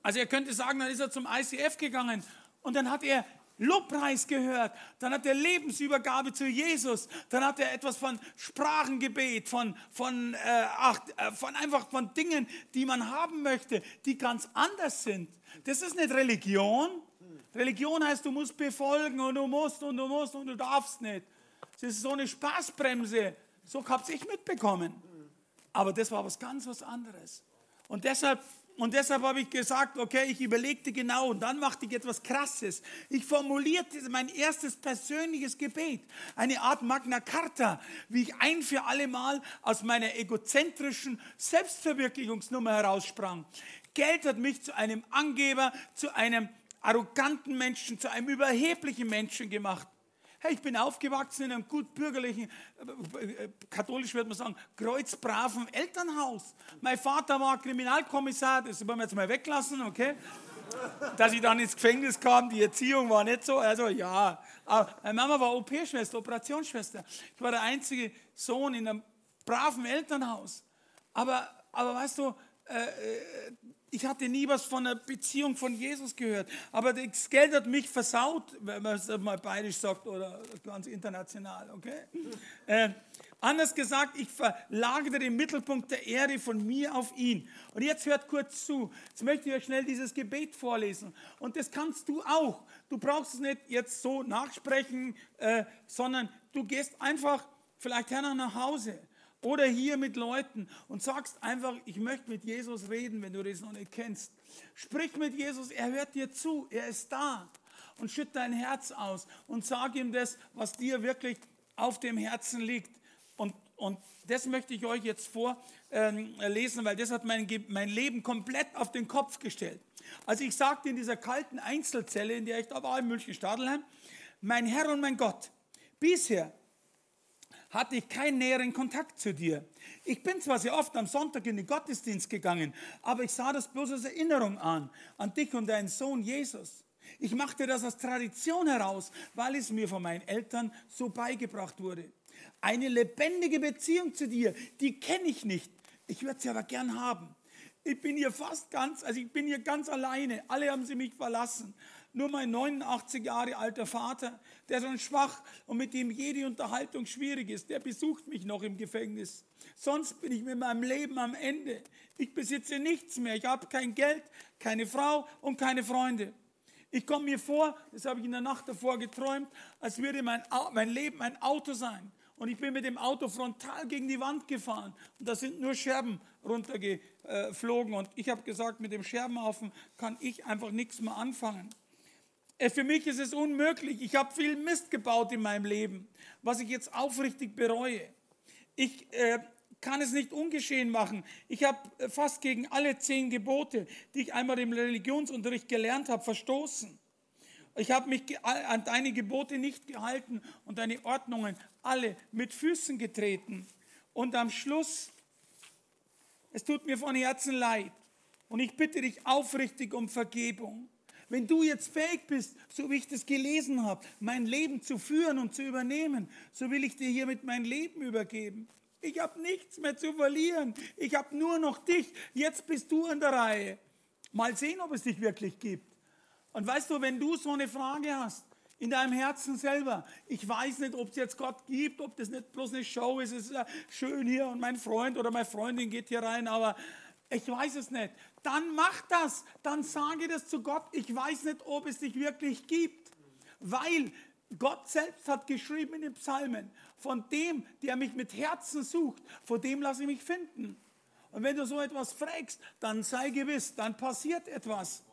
also er könnte sagen, dann ist er zum ICF gegangen und dann hat er Lobpreis gehört, dann hat er Lebensübergabe zu Jesus, dann hat er etwas von Sprachengebet, von, von, äh, ach, äh, von einfach von Dingen, die man haben möchte, die ganz anders sind. Das ist nicht Religion. Religion heißt, du musst befolgen und du musst und du musst und du darfst nicht. Das ist so eine Spaßbremse. So habe ich mitbekommen. Aber das war was ganz was anderes. Und deshalb und deshalb habe ich gesagt, okay, ich überlegte genau und dann machte ich etwas Krasses. Ich formulierte mein erstes persönliches Gebet, eine Art Magna Carta, wie ich ein für alle Mal aus meiner egozentrischen Selbstverwirklichungsnummer heraussprang. Geld hat mich zu einem Angeber, zu einem arroganten Menschen, zu einem überheblichen Menschen gemacht. Hey, ich bin aufgewachsen in einem gut bürgerlichen, äh, katholisch würde man sagen, kreuzbraven Elternhaus. Mein Vater war Kriminalkommissar, das wollen wir jetzt mal weglassen, okay? Dass ich dann ins Gefängnis kam, die Erziehung war nicht so, also ja. Aber meine Mama war OP-Schwester, Operationsschwester. Ich war der einzige Sohn in einem braven Elternhaus. Aber, aber weißt du, äh, äh ich hatte nie was von einer Beziehung von Jesus gehört. Aber das Geld hat mich versaut, wenn man es mal bayerisch sagt oder ganz international, okay? Äh, anders gesagt, ich verlagere den Mittelpunkt der Ehre von mir auf ihn. Und jetzt hört kurz zu. Jetzt möchte ich euch schnell dieses Gebet vorlesen. Und das kannst du auch. Du brauchst es nicht jetzt so nachsprechen, äh, sondern du gehst einfach vielleicht her nach Hause oder hier mit Leuten und sagst einfach, ich möchte mit Jesus reden, wenn du das noch nicht kennst. Sprich mit Jesus, er hört dir zu, er ist da. Und schütt dein Herz aus und sag ihm das, was dir wirklich auf dem Herzen liegt. Und, und das möchte ich euch jetzt vorlesen, ähm, weil das hat mein, mein Leben komplett auf den Kopf gestellt. Also ich sagte in dieser kalten Einzelzelle, in der ich da war, in München-Stadelheim, mein Herr und mein Gott, bisher hatte ich keinen näheren Kontakt zu dir. Ich bin zwar sehr oft am Sonntag in den Gottesdienst gegangen, aber ich sah das bloß als Erinnerung an, an dich und deinen Sohn Jesus. Ich machte das aus Tradition heraus, weil es mir von meinen Eltern so beigebracht wurde. Eine lebendige Beziehung zu dir, die kenne ich nicht. Ich würde sie aber gern haben. Ich bin hier fast ganz, also ich bin hier ganz alleine. Alle haben sie mich verlassen. Nur mein 89 Jahre alter Vater, der schon schwach und mit dem jede Unterhaltung schwierig ist, der besucht mich noch im Gefängnis. Sonst bin ich mit meinem Leben am Ende. Ich besitze nichts mehr. Ich habe kein Geld, keine Frau und keine Freunde. Ich komme mir vor, das habe ich in der Nacht davor geträumt, als würde mein, mein Leben ein Auto sein. Und ich bin mit dem Auto frontal gegen die Wand gefahren. Und da sind nur Scherben runtergeflogen. Und ich habe gesagt, mit dem Scherbenhaufen kann ich einfach nichts mehr anfangen. Äh, für mich ist es unmöglich. Ich habe viel Mist gebaut in meinem Leben, was ich jetzt aufrichtig bereue. Ich äh, kann es nicht ungeschehen machen. Ich habe äh, fast gegen alle zehn Gebote, die ich einmal im Religionsunterricht gelernt habe, verstoßen. Ich habe mich an deine Gebote nicht gehalten und deine Ordnungen alle mit Füßen getreten. Und am Schluss, es tut mir von Herzen leid. Und ich bitte dich aufrichtig um Vergebung. Wenn du jetzt fähig bist, so wie ich das gelesen habe, mein Leben zu führen und zu übernehmen, so will ich dir hiermit mein Leben übergeben. Ich habe nichts mehr zu verlieren. Ich habe nur noch dich. Jetzt bist du an der Reihe. Mal sehen, ob es dich wirklich gibt. Und weißt du, wenn du so eine Frage hast, in deinem Herzen selber. Ich weiß nicht, ob es jetzt Gott gibt, ob das nicht bloß eine Show ist. Es ist ja schön hier und mein Freund oder meine Freundin geht hier rein, aber ich weiß es nicht. Dann mach das. Dann sage das zu Gott. Ich weiß nicht, ob es dich wirklich gibt. Weil Gott selbst hat geschrieben in den Psalmen, von dem, der mich mit Herzen sucht, vor dem lasse ich mich finden. Und wenn du so etwas fragst, dann sei gewiss, dann passiert etwas.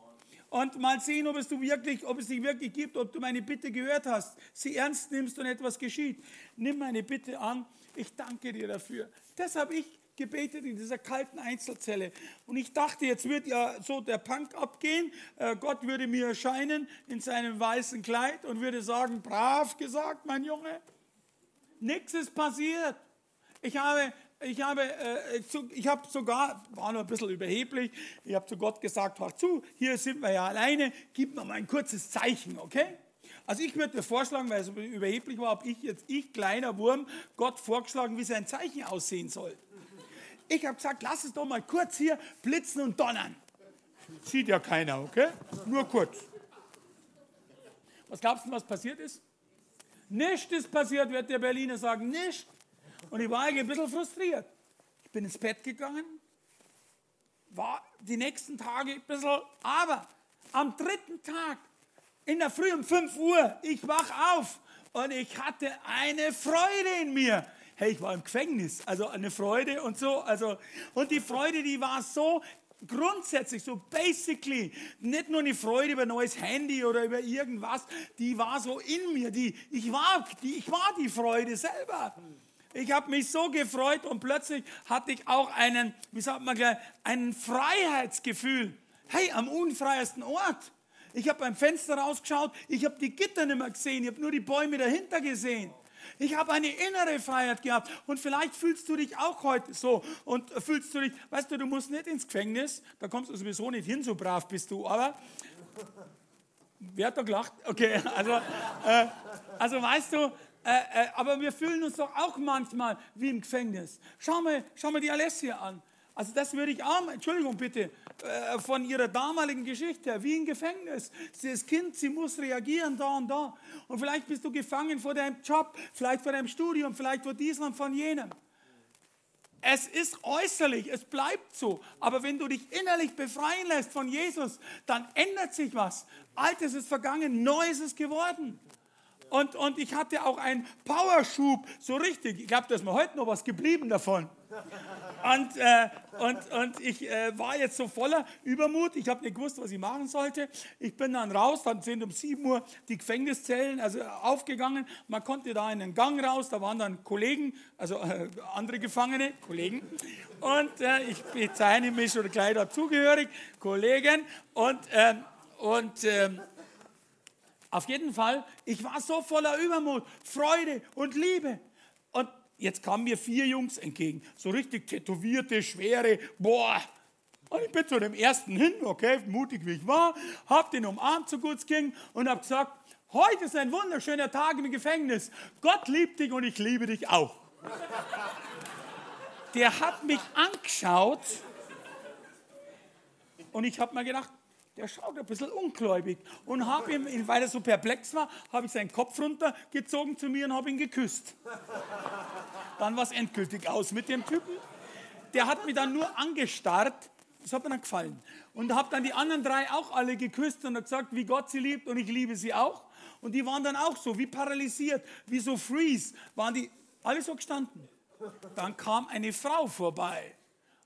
Und mal sehen, ob es, du wirklich, ob es dich wirklich gibt, ob du meine Bitte gehört hast, sie ernst nimmst und etwas geschieht. Nimm meine Bitte an. Ich danke dir dafür. Das habe ich gebetet in dieser kalten Einzelzelle. Und ich dachte, jetzt wird ja so der Punk abgehen. Äh, Gott würde mir erscheinen in seinem weißen Kleid und würde sagen, brav gesagt, mein Junge. Nichts ist passiert. Ich habe, ich habe, äh, ich habe sogar, war nur ein bisschen überheblich, ich habe zu Gott gesagt, hör zu, hier sind wir ja alleine, gib mir mal ein kurzes Zeichen, okay? Also ich würde vorschlagen, weil es überheblich war, habe ich jetzt, ich kleiner Wurm, Gott vorgeschlagen, wie sein Zeichen aussehen soll. Ich habe gesagt, lass es doch mal kurz hier blitzen und donnern. Sieht ja keiner, okay? Nur kurz. Was glaubst du, was passiert ist? Nichts ist passiert, wird der Berliner sagen, nichts. Und ich war eigentlich ein bisschen frustriert. Ich bin ins Bett gegangen, war die nächsten Tage ein bisschen, aber am dritten Tag, in der Früh um 5 Uhr, ich wach auf und ich hatte eine Freude in mir. Hey, ich war im Gefängnis, also eine Freude und so. Also, und die Freude, die war so grundsätzlich, so basically, nicht nur eine Freude über ein neues Handy oder über irgendwas, die war so in mir. Die, ich, war, die, ich war die Freude selber. Ich habe mich so gefreut und plötzlich hatte ich auch einen, wie sagt man gleich, ein Freiheitsgefühl. Hey, am unfreiesten Ort. Ich habe beim Fenster rausgeschaut, ich habe die Gitter nicht mehr gesehen, ich habe nur die Bäume dahinter gesehen. Ich habe eine innere Freiheit gehabt und vielleicht fühlst du dich auch heute so und fühlst du dich, weißt du, du musst nicht ins Gefängnis, da kommst du sowieso nicht hin, so brav bist du, aber wer hat da gelacht? Okay, also, äh, also weißt du, äh, äh, aber wir fühlen uns doch auch manchmal wie im Gefängnis. Schau mal, schau mal die Alessia an. Also das würde ich auch, Entschuldigung bitte, äh, von ihrer damaligen Geschichte her, wie im Gefängnis. Sie ist Kind, sie muss reagieren da und da. Und vielleicht bist du gefangen vor deinem Job, vielleicht vor deinem Studium, vielleicht vor diesem und von jenem. Es ist äußerlich, es bleibt so. Aber wenn du dich innerlich befreien lässt von Jesus, dann ändert sich was. Altes ist vergangen, Neues ist geworden. Und, und ich hatte auch einen Powerschub, so richtig. Ich glaube, da ist mir heute noch was geblieben davon. Und, äh, und, und ich äh, war jetzt so voller Übermut. Ich habe nicht gewusst, was ich machen sollte. Ich bin dann raus, dann sind um 7 Uhr die Gefängniszellen also aufgegangen. Man konnte da in den Gang raus, da waren dann Kollegen, also äh, andere Gefangene, Kollegen. Und äh, ich bezeichne mich schon gleich dazugehörig, Kollegen. Und, ähm, und ähm, auf jeden Fall, ich war so voller Übermut, Freude und Liebe. Und jetzt kamen mir vier Jungs entgegen, so richtig tätowierte, schwere, boah. Und ich bin zu dem ersten hin, okay, mutig wie ich war, hab den umarmt, so gut es ging, und hab gesagt, heute ist ein wunderschöner Tag im Gefängnis. Gott liebt dich und ich liebe dich auch. Der hat mich angeschaut und ich habe mir gedacht, der schaut ein bisschen ungläubig. Und habe ihm, weil er so perplex war, habe ich seinen Kopf runtergezogen zu mir und habe ihn geküsst. Dann war es endgültig aus mit dem Typen. Der hat mich dann nur angestarrt. Das hat mir dann gefallen. Und habe dann die anderen drei auch alle geküsst und gesagt, wie Gott sie liebt und ich liebe sie auch. Und die waren dann auch so, wie paralysiert, wie so freeze, waren die alle so gestanden. Dann kam eine Frau vorbei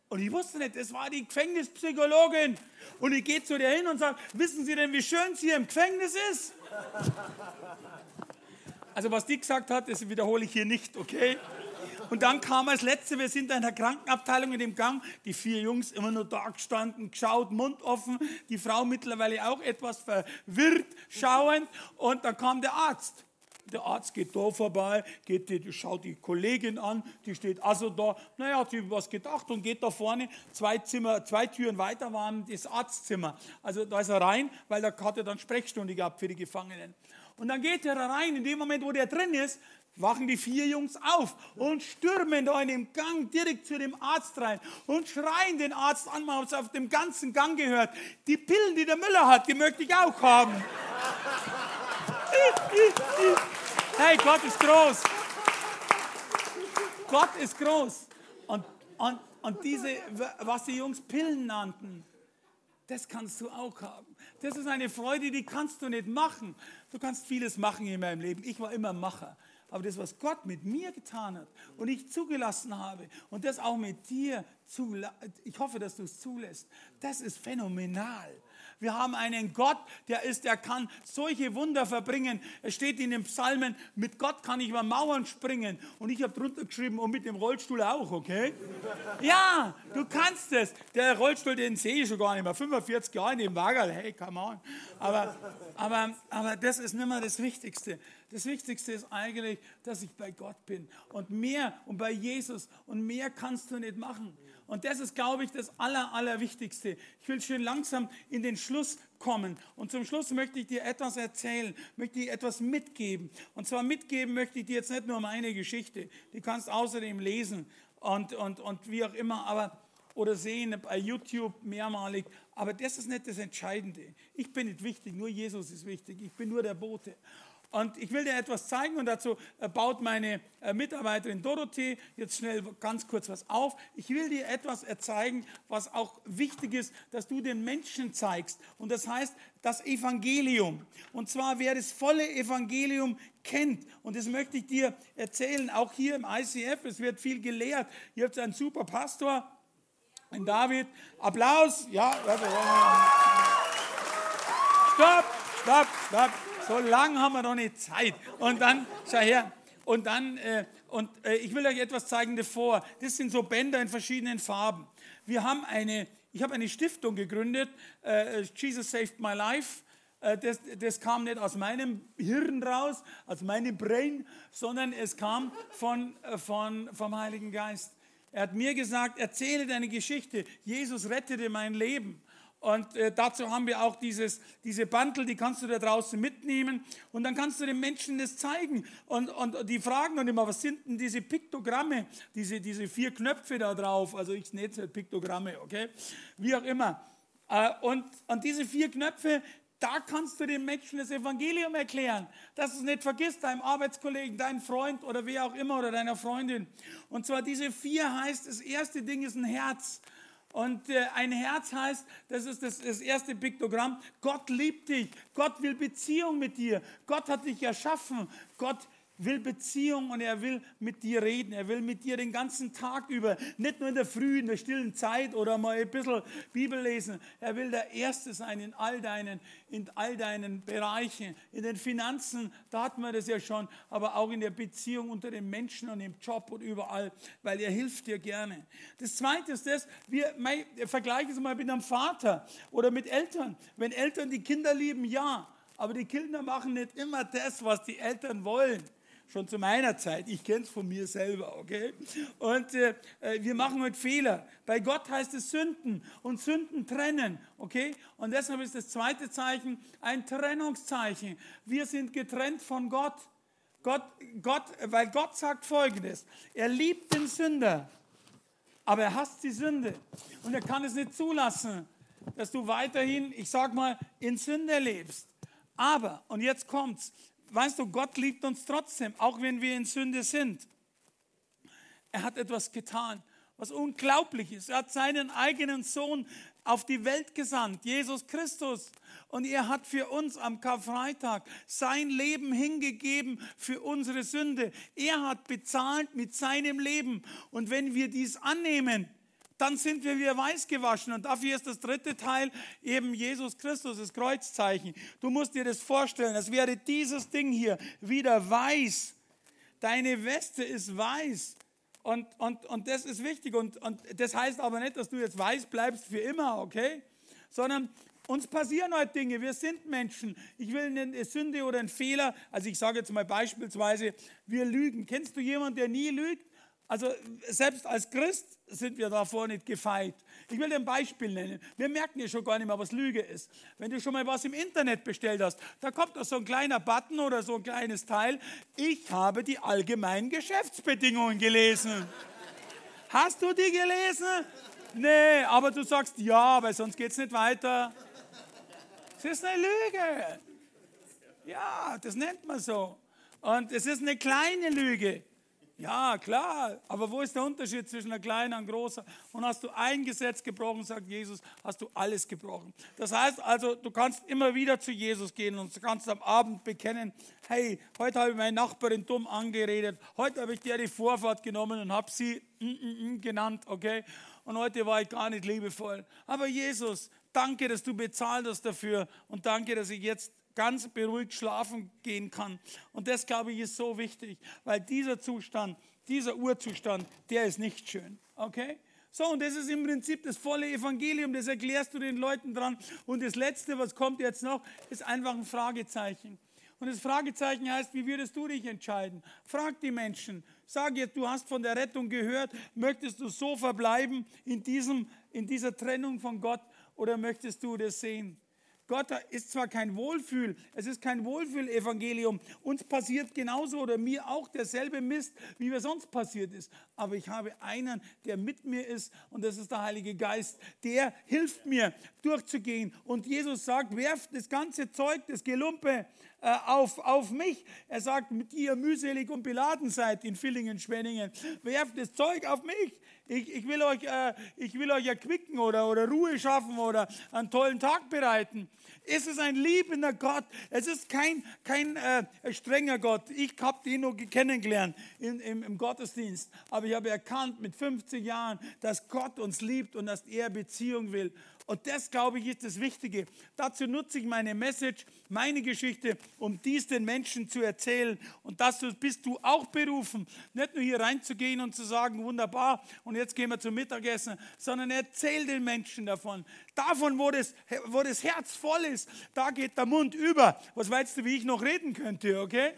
und ich wusste nicht, das war die Gefängnispsychologin. Und ich gehe zu der hin und sage, wissen Sie denn, wie schön sie hier im Gefängnis ist? Also was die gesagt hat, das wiederhole ich hier nicht, okay? Und dann kam als Letzte, wir sind in der Krankenabteilung in dem Gang, die vier Jungs immer nur da gestanden, geschaut, Mund offen, die Frau mittlerweile auch etwas verwirrt, schauend. Und dann kam der Arzt. Der Arzt geht da vorbei, geht die, schaut die Kollegin an, die steht also da. Naja, hat sich was gedacht und geht da vorne, zwei, Zimmer, zwei Türen weiter waren das Arztzimmer. Also da ist er rein, weil da hat er dann Sprechstunde gehabt für die Gefangenen. Und dann geht er rein, in dem Moment, wo der drin ist, wachen die vier Jungs auf und stürmen da in dem Gang direkt zu dem Arzt rein und schreien den Arzt an, man hat es auf dem ganzen Gang gehört. Die Pillen, die der Müller hat, die möchte ich auch haben. Hey, Gott ist groß. Gott ist groß. Und, und, und diese, was die Jungs Pillen nannten, das kannst du auch haben. Das ist eine Freude, die kannst du nicht machen. Du kannst vieles machen in meinem Leben. Ich war immer Macher. Aber das, was Gott mit mir getan hat und ich zugelassen habe und das auch mit dir, ich hoffe, dass du es zulässt, das ist phänomenal. Wir haben einen Gott, der ist, der kann solche Wunder verbringen. Es steht in den Psalmen, mit Gott kann ich über Mauern springen. Und ich habe drunter geschrieben, und mit dem Rollstuhl auch, okay? Ja, du kannst es. Der Rollstuhl, den sehe ich schon gar nicht mehr. 45 Jahre in dem Wagen, hey, come on. Aber, aber, aber das ist nicht mehr das Wichtigste. Das Wichtigste ist eigentlich, dass ich bei Gott bin. Und mehr und bei Jesus. Und mehr kannst du nicht machen. Und das ist, glaube ich, das Aller, Allerwichtigste. Ich will schön langsam in den Schluss kommen. Und zum Schluss möchte ich dir etwas erzählen, möchte ich etwas mitgeben. Und zwar mitgeben möchte ich dir jetzt nicht nur meine Geschichte, die kannst außerdem lesen und, und, und wie auch immer, aber oder sehen bei YouTube mehrmalig. Aber das ist nicht das Entscheidende. Ich bin nicht wichtig, nur Jesus ist wichtig. Ich bin nur der Bote. Und ich will dir etwas zeigen und dazu äh, baut meine äh, Mitarbeiterin Dorothee jetzt schnell ganz kurz was auf. Ich will dir etwas erzeigen, was auch wichtig ist, dass du den Menschen zeigst. Und das heißt das Evangelium. Und zwar, wer das volle Evangelium kennt. Und das möchte ich dir erzählen, auch hier im ICF. Es wird viel gelehrt. Ihr habt einen super Pastor, ein David. Applaus. Ja. Stopp, stopp, stopp so lange haben wir noch nicht Zeit. Und dann, schau her, und dann, äh, und äh, ich will euch etwas zeigen davor. Das sind so Bänder in verschiedenen Farben. Wir haben eine, ich habe eine Stiftung gegründet, äh, Jesus Saved My Life. Äh, das, das, kam nicht aus meinem Hirn raus, aus meinem Brain, sondern es kam von, äh, von, vom Heiligen Geist. Er hat mir gesagt, erzähle deine Geschichte. Jesus rettete mein Leben. Und äh, dazu haben wir auch dieses, diese Bandel, die kannst du da draußen mitnehmen und dann kannst du den Menschen das zeigen. Und, und die fragen dann immer, was sind denn diese Piktogramme, diese, diese vier Knöpfe da drauf? Also ich nenne es nicht Piktogramme, okay? Wie auch immer. Äh, und, und diese vier Knöpfe, da kannst du den Menschen das Evangelium erklären, dass du es nicht vergisst, deinem Arbeitskollegen, deinem Freund oder wer auch immer oder deiner Freundin. Und zwar diese vier heißt, das erste Ding ist ein Herz. Und äh, ein Herz heißt, das ist das, das erste Piktogramm, Gott liebt dich, Gott will Beziehung mit dir, Gott hat dich erschaffen, Gott will Beziehung und er will mit dir reden. Er will mit dir den ganzen Tag über, nicht nur in der Früh, in der stillen Zeit oder mal ein bisschen Bibel lesen. Er will der Erste sein in all deinen, in all deinen Bereichen. In den Finanzen, da hatten wir das ja schon, aber auch in der Beziehung unter den Menschen und im Job und überall, weil er hilft dir gerne. Das Zweite ist das, wir vergleichen es mal mit einem Vater oder mit Eltern. Wenn Eltern die Kinder lieben, ja. Aber die Kinder machen nicht immer das, was die Eltern wollen schon zu meiner Zeit. Ich kenne es von mir selber, okay? Und äh, äh, wir machen heute Fehler. Bei Gott heißt es Sünden und Sünden trennen, okay? Und deshalb ist das zweite Zeichen ein Trennungszeichen. Wir sind getrennt von Gott. Gott, Gott, weil Gott sagt Folgendes: Er liebt den Sünder, aber er hasst die Sünde und er kann es nicht zulassen, dass du weiterhin, ich sag mal, in Sünde lebst. Aber, und jetzt kommt's, weißt du, Gott liebt uns trotzdem, auch wenn wir in Sünde sind. Er hat etwas getan, was unglaublich ist. Er hat seinen eigenen Sohn auf die Welt gesandt, Jesus Christus. Und er hat für uns am Karfreitag sein Leben hingegeben für unsere Sünde. Er hat bezahlt mit seinem Leben. Und wenn wir dies annehmen, dann sind wir wieder weiß gewaschen. Und dafür ist das dritte Teil eben Jesus Christus, das Kreuzzeichen. Du musst dir das vorstellen, als wäre dieses Ding hier wieder weiß. Deine Weste ist weiß. Und, und, und das ist wichtig. Und, und das heißt aber nicht, dass du jetzt weiß bleibst für immer, okay? Sondern uns passieren heute Dinge, wir sind Menschen. Ich will eine Sünde oder einen Fehler, also ich sage jetzt mal beispielsweise, wir lügen. Kennst du jemanden, der nie lügt? Also selbst als Christ sind wir davor nicht gefeit. Ich will dir ein Beispiel nennen. Wir merken ja schon gar nicht mehr, was Lüge ist. Wenn du schon mal was im Internet bestellt hast, da kommt doch so ein kleiner Button oder so ein kleines Teil. Ich habe die allgemeinen Geschäftsbedingungen gelesen. Hast du die gelesen? Nee, aber du sagst ja, weil sonst geht es nicht weiter. Das ist eine Lüge. Ja, das nennt man so. Und es ist eine kleine Lüge. Ja, klar, aber wo ist der Unterschied zwischen einer kleinen und großer? Und hast du ein Gesetz gebrochen, sagt Jesus, hast du alles gebrochen. Das heißt also, du kannst immer wieder zu Jesus gehen und du kannst am Abend bekennen, hey, heute habe ich meine Nachbarin dumm angeredet, heute habe ich dir die Vorfahrt genommen und habe sie mm, mm, mm genannt, okay? Und heute war ich gar nicht liebevoll. Aber Jesus, danke, dass du bezahlt hast dafür und danke, dass ich jetzt ganz beruhigt schlafen gehen kann. Und das, glaube ich, ist so wichtig, weil dieser Zustand, dieser Urzustand, der ist nicht schön. Okay? So, und das ist im Prinzip das volle Evangelium, das erklärst du den Leuten dran. Und das Letzte, was kommt jetzt noch, ist einfach ein Fragezeichen. Und das Fragezeichen heißt, wie würdest du dich entscheiden? Frag die Menschen. Sag jetzt, du hast von der Rettung gehört. Möchtest du so verbleiben in, diesem, in dieser Trennung von Gott oder möchtest du das sehen? Gott ist zwar kein Wohlfühl, es ist kein Wohlfühl-Evangelium. Uns passiert genauso oder mir auch derselbe Mist, wie mir sonst passiert ist. Aber ich habe einen, der mit mir ist und das ist der Heilige Geist. Der hilft mir durchzugehen. Und Jesus sagt, werft das ganze Zeug, das Gelumpe auf, auf mich. Er sagt, mit ihr mühselig und beladen seid in Villingen, Schwenningen. Werft das Zeug auf mich. Ich, ich, will euch, äh, ich will euch erquicken oder, oder Ruhe schaffen oder einen tollen Tag bereiten. Es ist ein liebender Gott. Es ist kein, kein äh, strenger Gott. Ich habe den nur kennengelernt im, im, im Gottesdienst. Aber ich habe erkannt mit 50 Jahren, dass Gott uns liebt und dass er Beziehung will. Und das, glaube ich, ist das Wichtige. Dazu nutze ich meine Message, meine Geschichte, um dies den Menschen zu erzählen. Und dazu bist du auch berufen, nicht nur hier reinzugehen und zu sagen, wunderbar, und jetzt gehen wir zum Mittagessen, sondern erzähl den Menschen davon. Davon, wo das, wo das Herz voll ist, da geht der Mund über. Was weißt du, wie ich noch reden könnte, okay?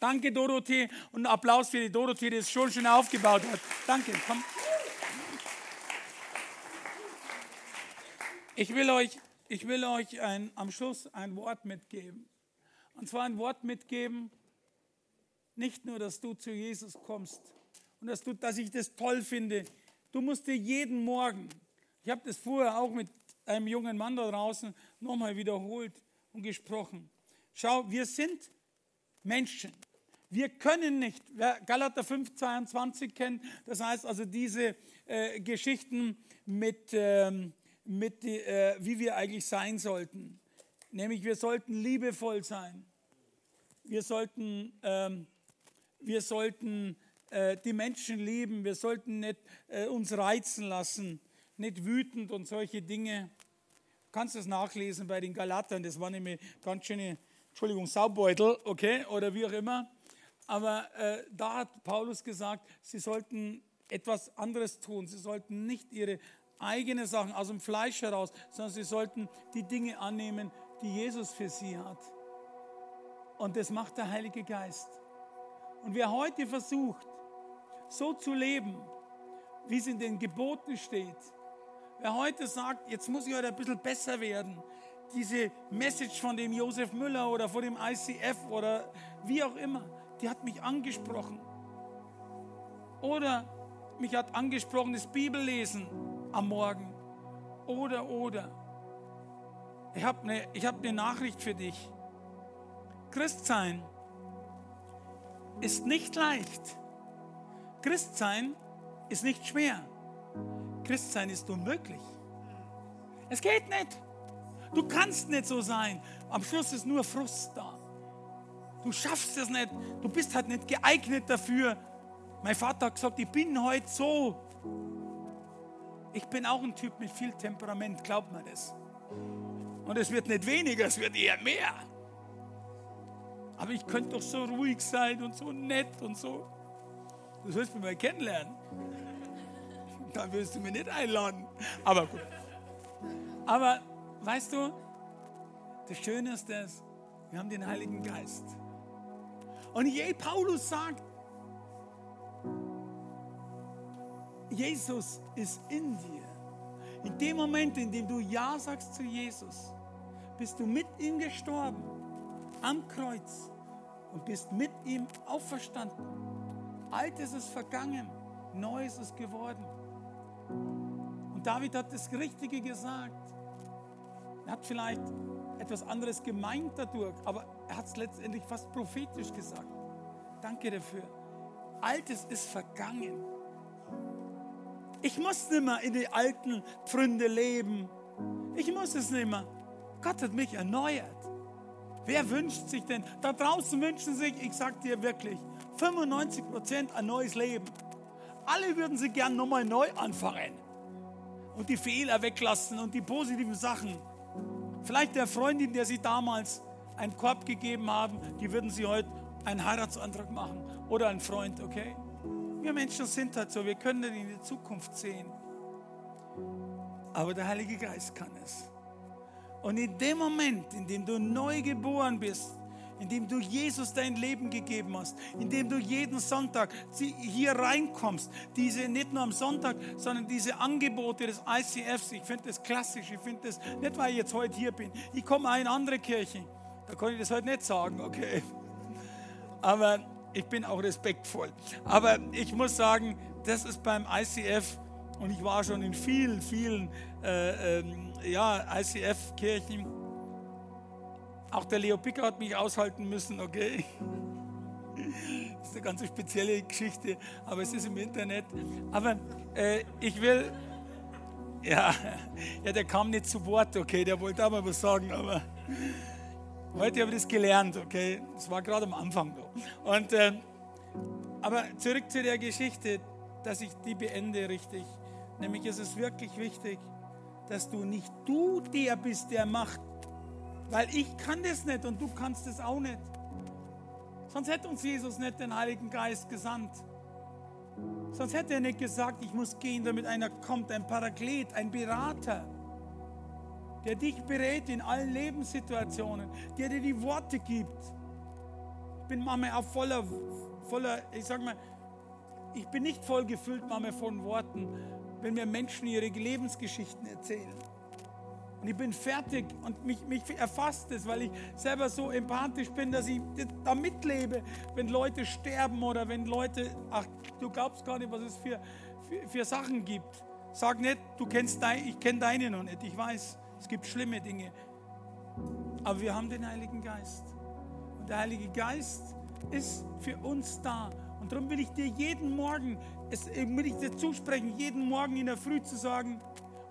Danke, Dorothee. Und Applaus für die Dorothee, die es schon schön aufgebaut hat. Danke. Komm. Ich will euch, ich will euch ein, am Schluss ein Wort mitgeben. Und zwar ein Wort mitgeben, nicht nur, dass du zu Jesus kommst und dass, du, dass ich das toll finde. Du musst dir jeden Morgen, ich habe das vorher auch mit einem jungen Mann da draußen nochmal wiederholt und gesprochen. Schau, wir sind Menschen. Wir können nicht, wer Galater 5, 22 kennt, das heißt also diese äh, Geschichten mit, ähm, mit, äh, wie wir eigentlich sein sollten. Nämlich wir sollten liebevoll sein. Wir sollten, ähm, wir sollten äh, die Menschen lieben. Wir sollten nicht äh, uns reizen lassen, nicht wütend und solche Dinge. Du kannst das nachlesen bei den Galatern. Das waren nämlich ganz schöne, Entschuldigung, Saubeutel, okay, oder wie auch immer. Aber äh, da hat Paulus gesagt, sie sollten etwas anderes tun. Sie sollten nicht ihre eigene Sachen aus dem Fleisch heraus, sondern sie sollten die Dinge annehmen, die Jesus für sie hat. Und das macht der Heilige Geist. Und wer heute versucht, so zu leben, wie es in den Geboten steht, wer heute sagt, jetzt muss ich heute ein bisschen besser werden, diese Message von dem Josef Müller oder von dem ICF oder wie auch immer, die hat mich angesprochen. Oder mich hat angesprochen das Bibellesen am Morgen. Oder, oder. Ich habe eine hab ne Nachricht für dich. Christsein ist nicht leicht. Christsein ist nicht schwer. Christsein ist unmöglich. Es geht nicht. Du kannst nicht so sein. Am Schluss ist nur Frust da. Du schaffst es nicht. Du bist halt nicht geeignet dafür. Mein Vater hat gesagt, ich bin heute so. Ich bin auch ein Typ mit viel Temperament, glaubt man das. Und es wird nicht weniger, es wird eher mehr. Aber ich könnte doch so ruhig sein und so nett und so. Du sollst mich mal kennenlernen. Da wirst du mich nicht einladen. Aber gut. Aber weißt du, das Schöne ist das, wir haben den Heiligen Geist. Und je Paulus sagt, Jesus ist in dir. In dem Moment, in dem du Ja sagst zu Jesus, bist du mit ihm gestorben am Kreuz und bist mit ihm auferstanden. Altes ist vergangen, Neues ist geworden. Und David hat das Richtige gesagt. Er hat vielleicht etwas anderes gemeint dadurch, aber er hat es letztendlich fast prophetisch gesagt. Danke dafür. Altes ist vergangen. Ich muss nicht mehr in die alten Pfründe leben. Ich muss es nicht mehr. Gott hat mich erneuert. Wer wünscht sich denn? Da draußen wünschen sich, ich sag dir wirklich, 95 Prozent ein neues Leben. Alle würden sie gern nochmal neu anfangen. und die Fehler weglassen und die positiven Sachen. Vielleicht der Freundin, der sie damals einen Korb gegeben haben, die würden sie heute einen Heiratsantrag machen oder einen Freund, okay? Wir Menschen sind halt so, wir können nicht in die Zukunft sehen. Aber der Heilige Geist kann es. Und in dem Moment, in dem du neu geboren bist, indem du Jesus dein Leben gegeben hast, indem du jeden Sonntag hier reinkommst, diese nicht nur am Sonntag, sondern diese Angebote des ICFs, ich finde das klassisch, ich finde das, nicht weil ich jetzt heute hier bin, ich komme auch in andere Kirchen, da kann ich das heute nicht sagen, okay, aber ich bin auch respektvoll, aber ich muss sagen, das ist beim ICF und ich war schon in vielen, vielen äh, ähm, ja, ICF-Kirchen, auch der Leo Picker hat mich aushalten müssen, okay? Das ist eine ganz spezielle Geschichte, aber es ist im Internet. Aber äh, ich will, ja, ja, der kam nicht zu Wort, okay, der wollte auch mal was sagen, aber heute habe ich das gelernt, okay? Das war gerade am Anfang so. Und, äh, aber zurück zu der Geschichte, dass ich die beende richtig. Nämlich ist es wirklich wichtig, dass du nicht du der bist, der macht, weil ich kann das nicht und du kannst es auch nicht. Sonst hätte uns Jesus nicht den Heiligen Geist gesandt. Sonst hätte er nicht gesagt, ich muss gehen, damit einer kommt, ein Paraklet, ein Berater, der dich berät in allen Lebenssituationen, der dir die Worte gibt. Ich bin manchmal auch voller, voller, ich sag mal, ich bin nicht voll gefüllt manchmal von Worten, wenn mir Menschen ihre Lebensgeschichten erzählen. Und ich bin fertig und mich, mich erfasst es, weil ich selber so empathisch bin, dass ich da mitlebe, wenn Leute sterben oder wenn Leute, ach, du glaubst gar nicht, was es für, für, für Sachen gibt. Sag nicht, du kennst dein, ich kenne deine noch nicht. Ich weiß, es gibt schlimme Dinge. Aber wir haben den Heiligen Geist. Und der Heilige Geist ist für uns da. Und darum will ich dir jeden Morgen, es, will ich dir zusprechen, jeden Morgen in der Früh zu sagen,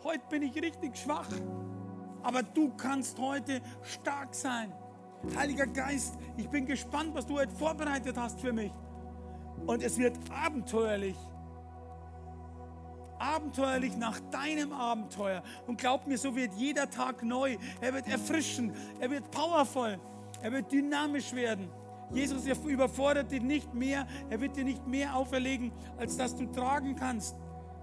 heute bin ich richtig schwach. Aber du kannst heute stark sein. Heiliger Geist, ich bin gespannt, was du heute vorbereitet hast für mich. Und es wird abenteuerlich. Abenteuerlich nach deinem Abenteuer. Und glaub mir, so wird jeder Tag neu. Er wird erfrischen. Er wird powervoll. Er wird dynamisch werden. Jesus überfordert dich nicht mehr. Er wird dir nicht mehr auferlegen, als dass du tragen kannst.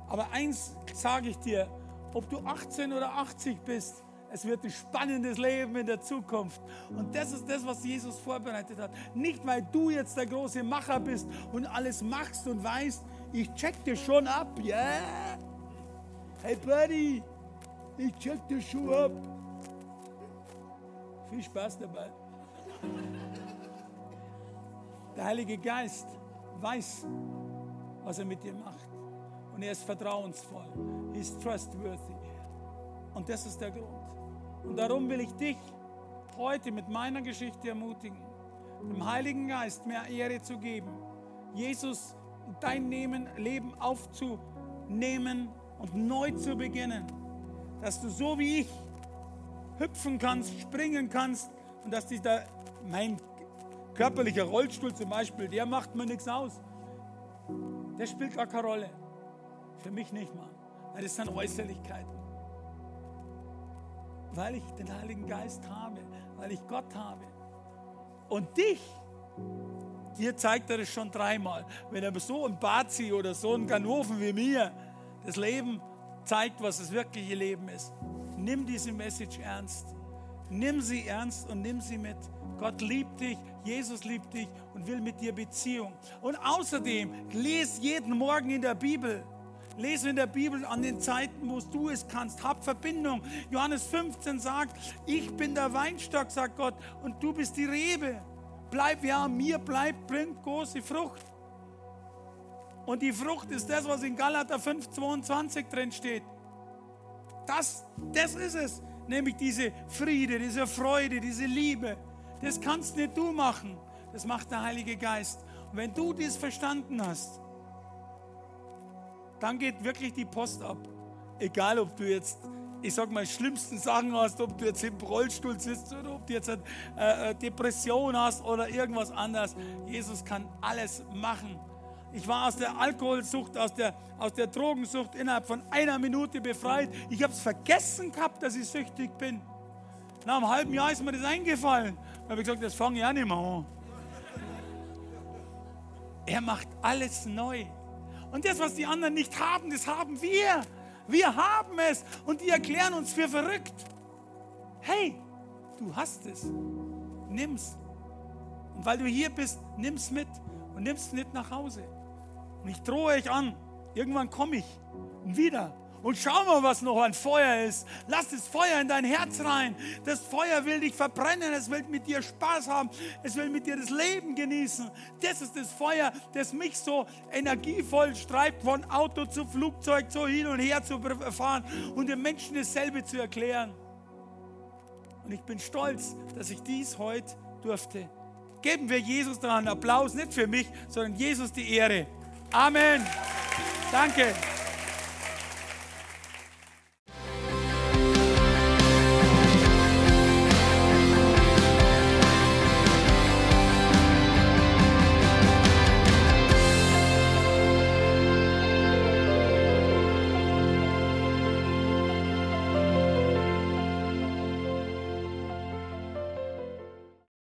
Aber eins sage ich dir, ob du 18 oder 80 bist, es wird ein spannendes Leben in der Zukunft. Und das ist das, was Jesus vorbereitet hat. Nicht, weil du jetzt der große Macher bist und alles machst und weißt, ich check dir schon ab? Yeah? Hey Buddy, ich check dir schon ab. Viel Spaß dabei. Der Heilige Geist weiß, was er mit dir macht. Und er ist vertrauensvoll. He is trustworthy. Und das ist der Grund. Und darum will ich dich heute mit meiner Geschichte ermutigen, dem Heiligen Geist mehr Ehre zu geben, Jesus dein Nehmen, Leben aufzunehmen und neu zu beginnen, dass du so wie ich hüpfen kannst, springen kannst und dass dich da mein körperlicher Rollstuhl zum Beispiel, der macht mir nichts aus. Der spielt gar keine Rolle. Für mich nicht mal. Das sind Äußerlichkeiten weil ich den Heiligen Geist habe, weil ich Gott habe. Und dich, dir zeigt er das schon dreimal. Wenn er so ein Bazi oder so ein Ganoven wie mir das Leben zeigt, was das wirkliche Leben ist, nimm diese Message ernst. Nimm sie ernst und nimm sie mit. Gott liebt dich, Jesus liebt dich und will mit dir Beziehung. Und außerdem, lese jeden Morgen in der Bibel. Lese in der Bibel an den Zeiten, wo du es kannst. Hab Verbindung. Johannes 15 sagt, ich bin der Weinstock, sagt Gott, und du bist die Rebe. Bleib ja mir, bleib, bringt große Frucht. Und die Frucht ist das, was in Galater 5, 22 drin steht. Das, das ist es. Nämlich diese Friede, diese Freude, diese Liebe. Das kannst nicht du machen. Das macht der Heilige Geist. Und wenn du dies verstanden hast, dann geht wirklich die Post ab. Egal, ob du jetzt, ich sag mal, schlimmsten Sachen hast, ob du jetzt im Rollstuhl sitzt oder ob du jetzt eine äh, äh, Depression hast oder irgendwas anderes. Jesus kann alles machen. Ich war aus der Alkoholsucht, aus der, aus der Drogensucht innerhalb von einer Minute befreit. Ich habe es vergessen gehabt, dass ich süchtig bin. Nach einem halben Jahr ist mir das eingefallen. Da habe ich gesagt, das fange ich auch nicht mehr an. Er macht alles neu. Und das, was die anderen nicht haben, das haben wir. Wir haben es und die erklären uns für verrückt. Hey, du hast es. Nimm's. Und weil du hier bist, nimm's mit und nimm's mit nach Hause. Und ich drohe euch an, irgendwann komme ich wieder und schau mal, was noch an Feuer ist. Lass das Feuer in dein Herz rein. Das Feuer will dich verbrennen. Es will mit dir Spaß haben. Es will mit dir das Leben genießen. Das ist das Feuer, das mich so energievoll streibt, von Auto zu Flugzeug, so hin und her zu fahren und den Menschen dasselbe zu erklären. Und ich bin stolz, dass ich dies heute durfte. Geben wir Jesus da einen Applaus, nicht für mich, sondern Jesus die Ehre. Amen. Danke.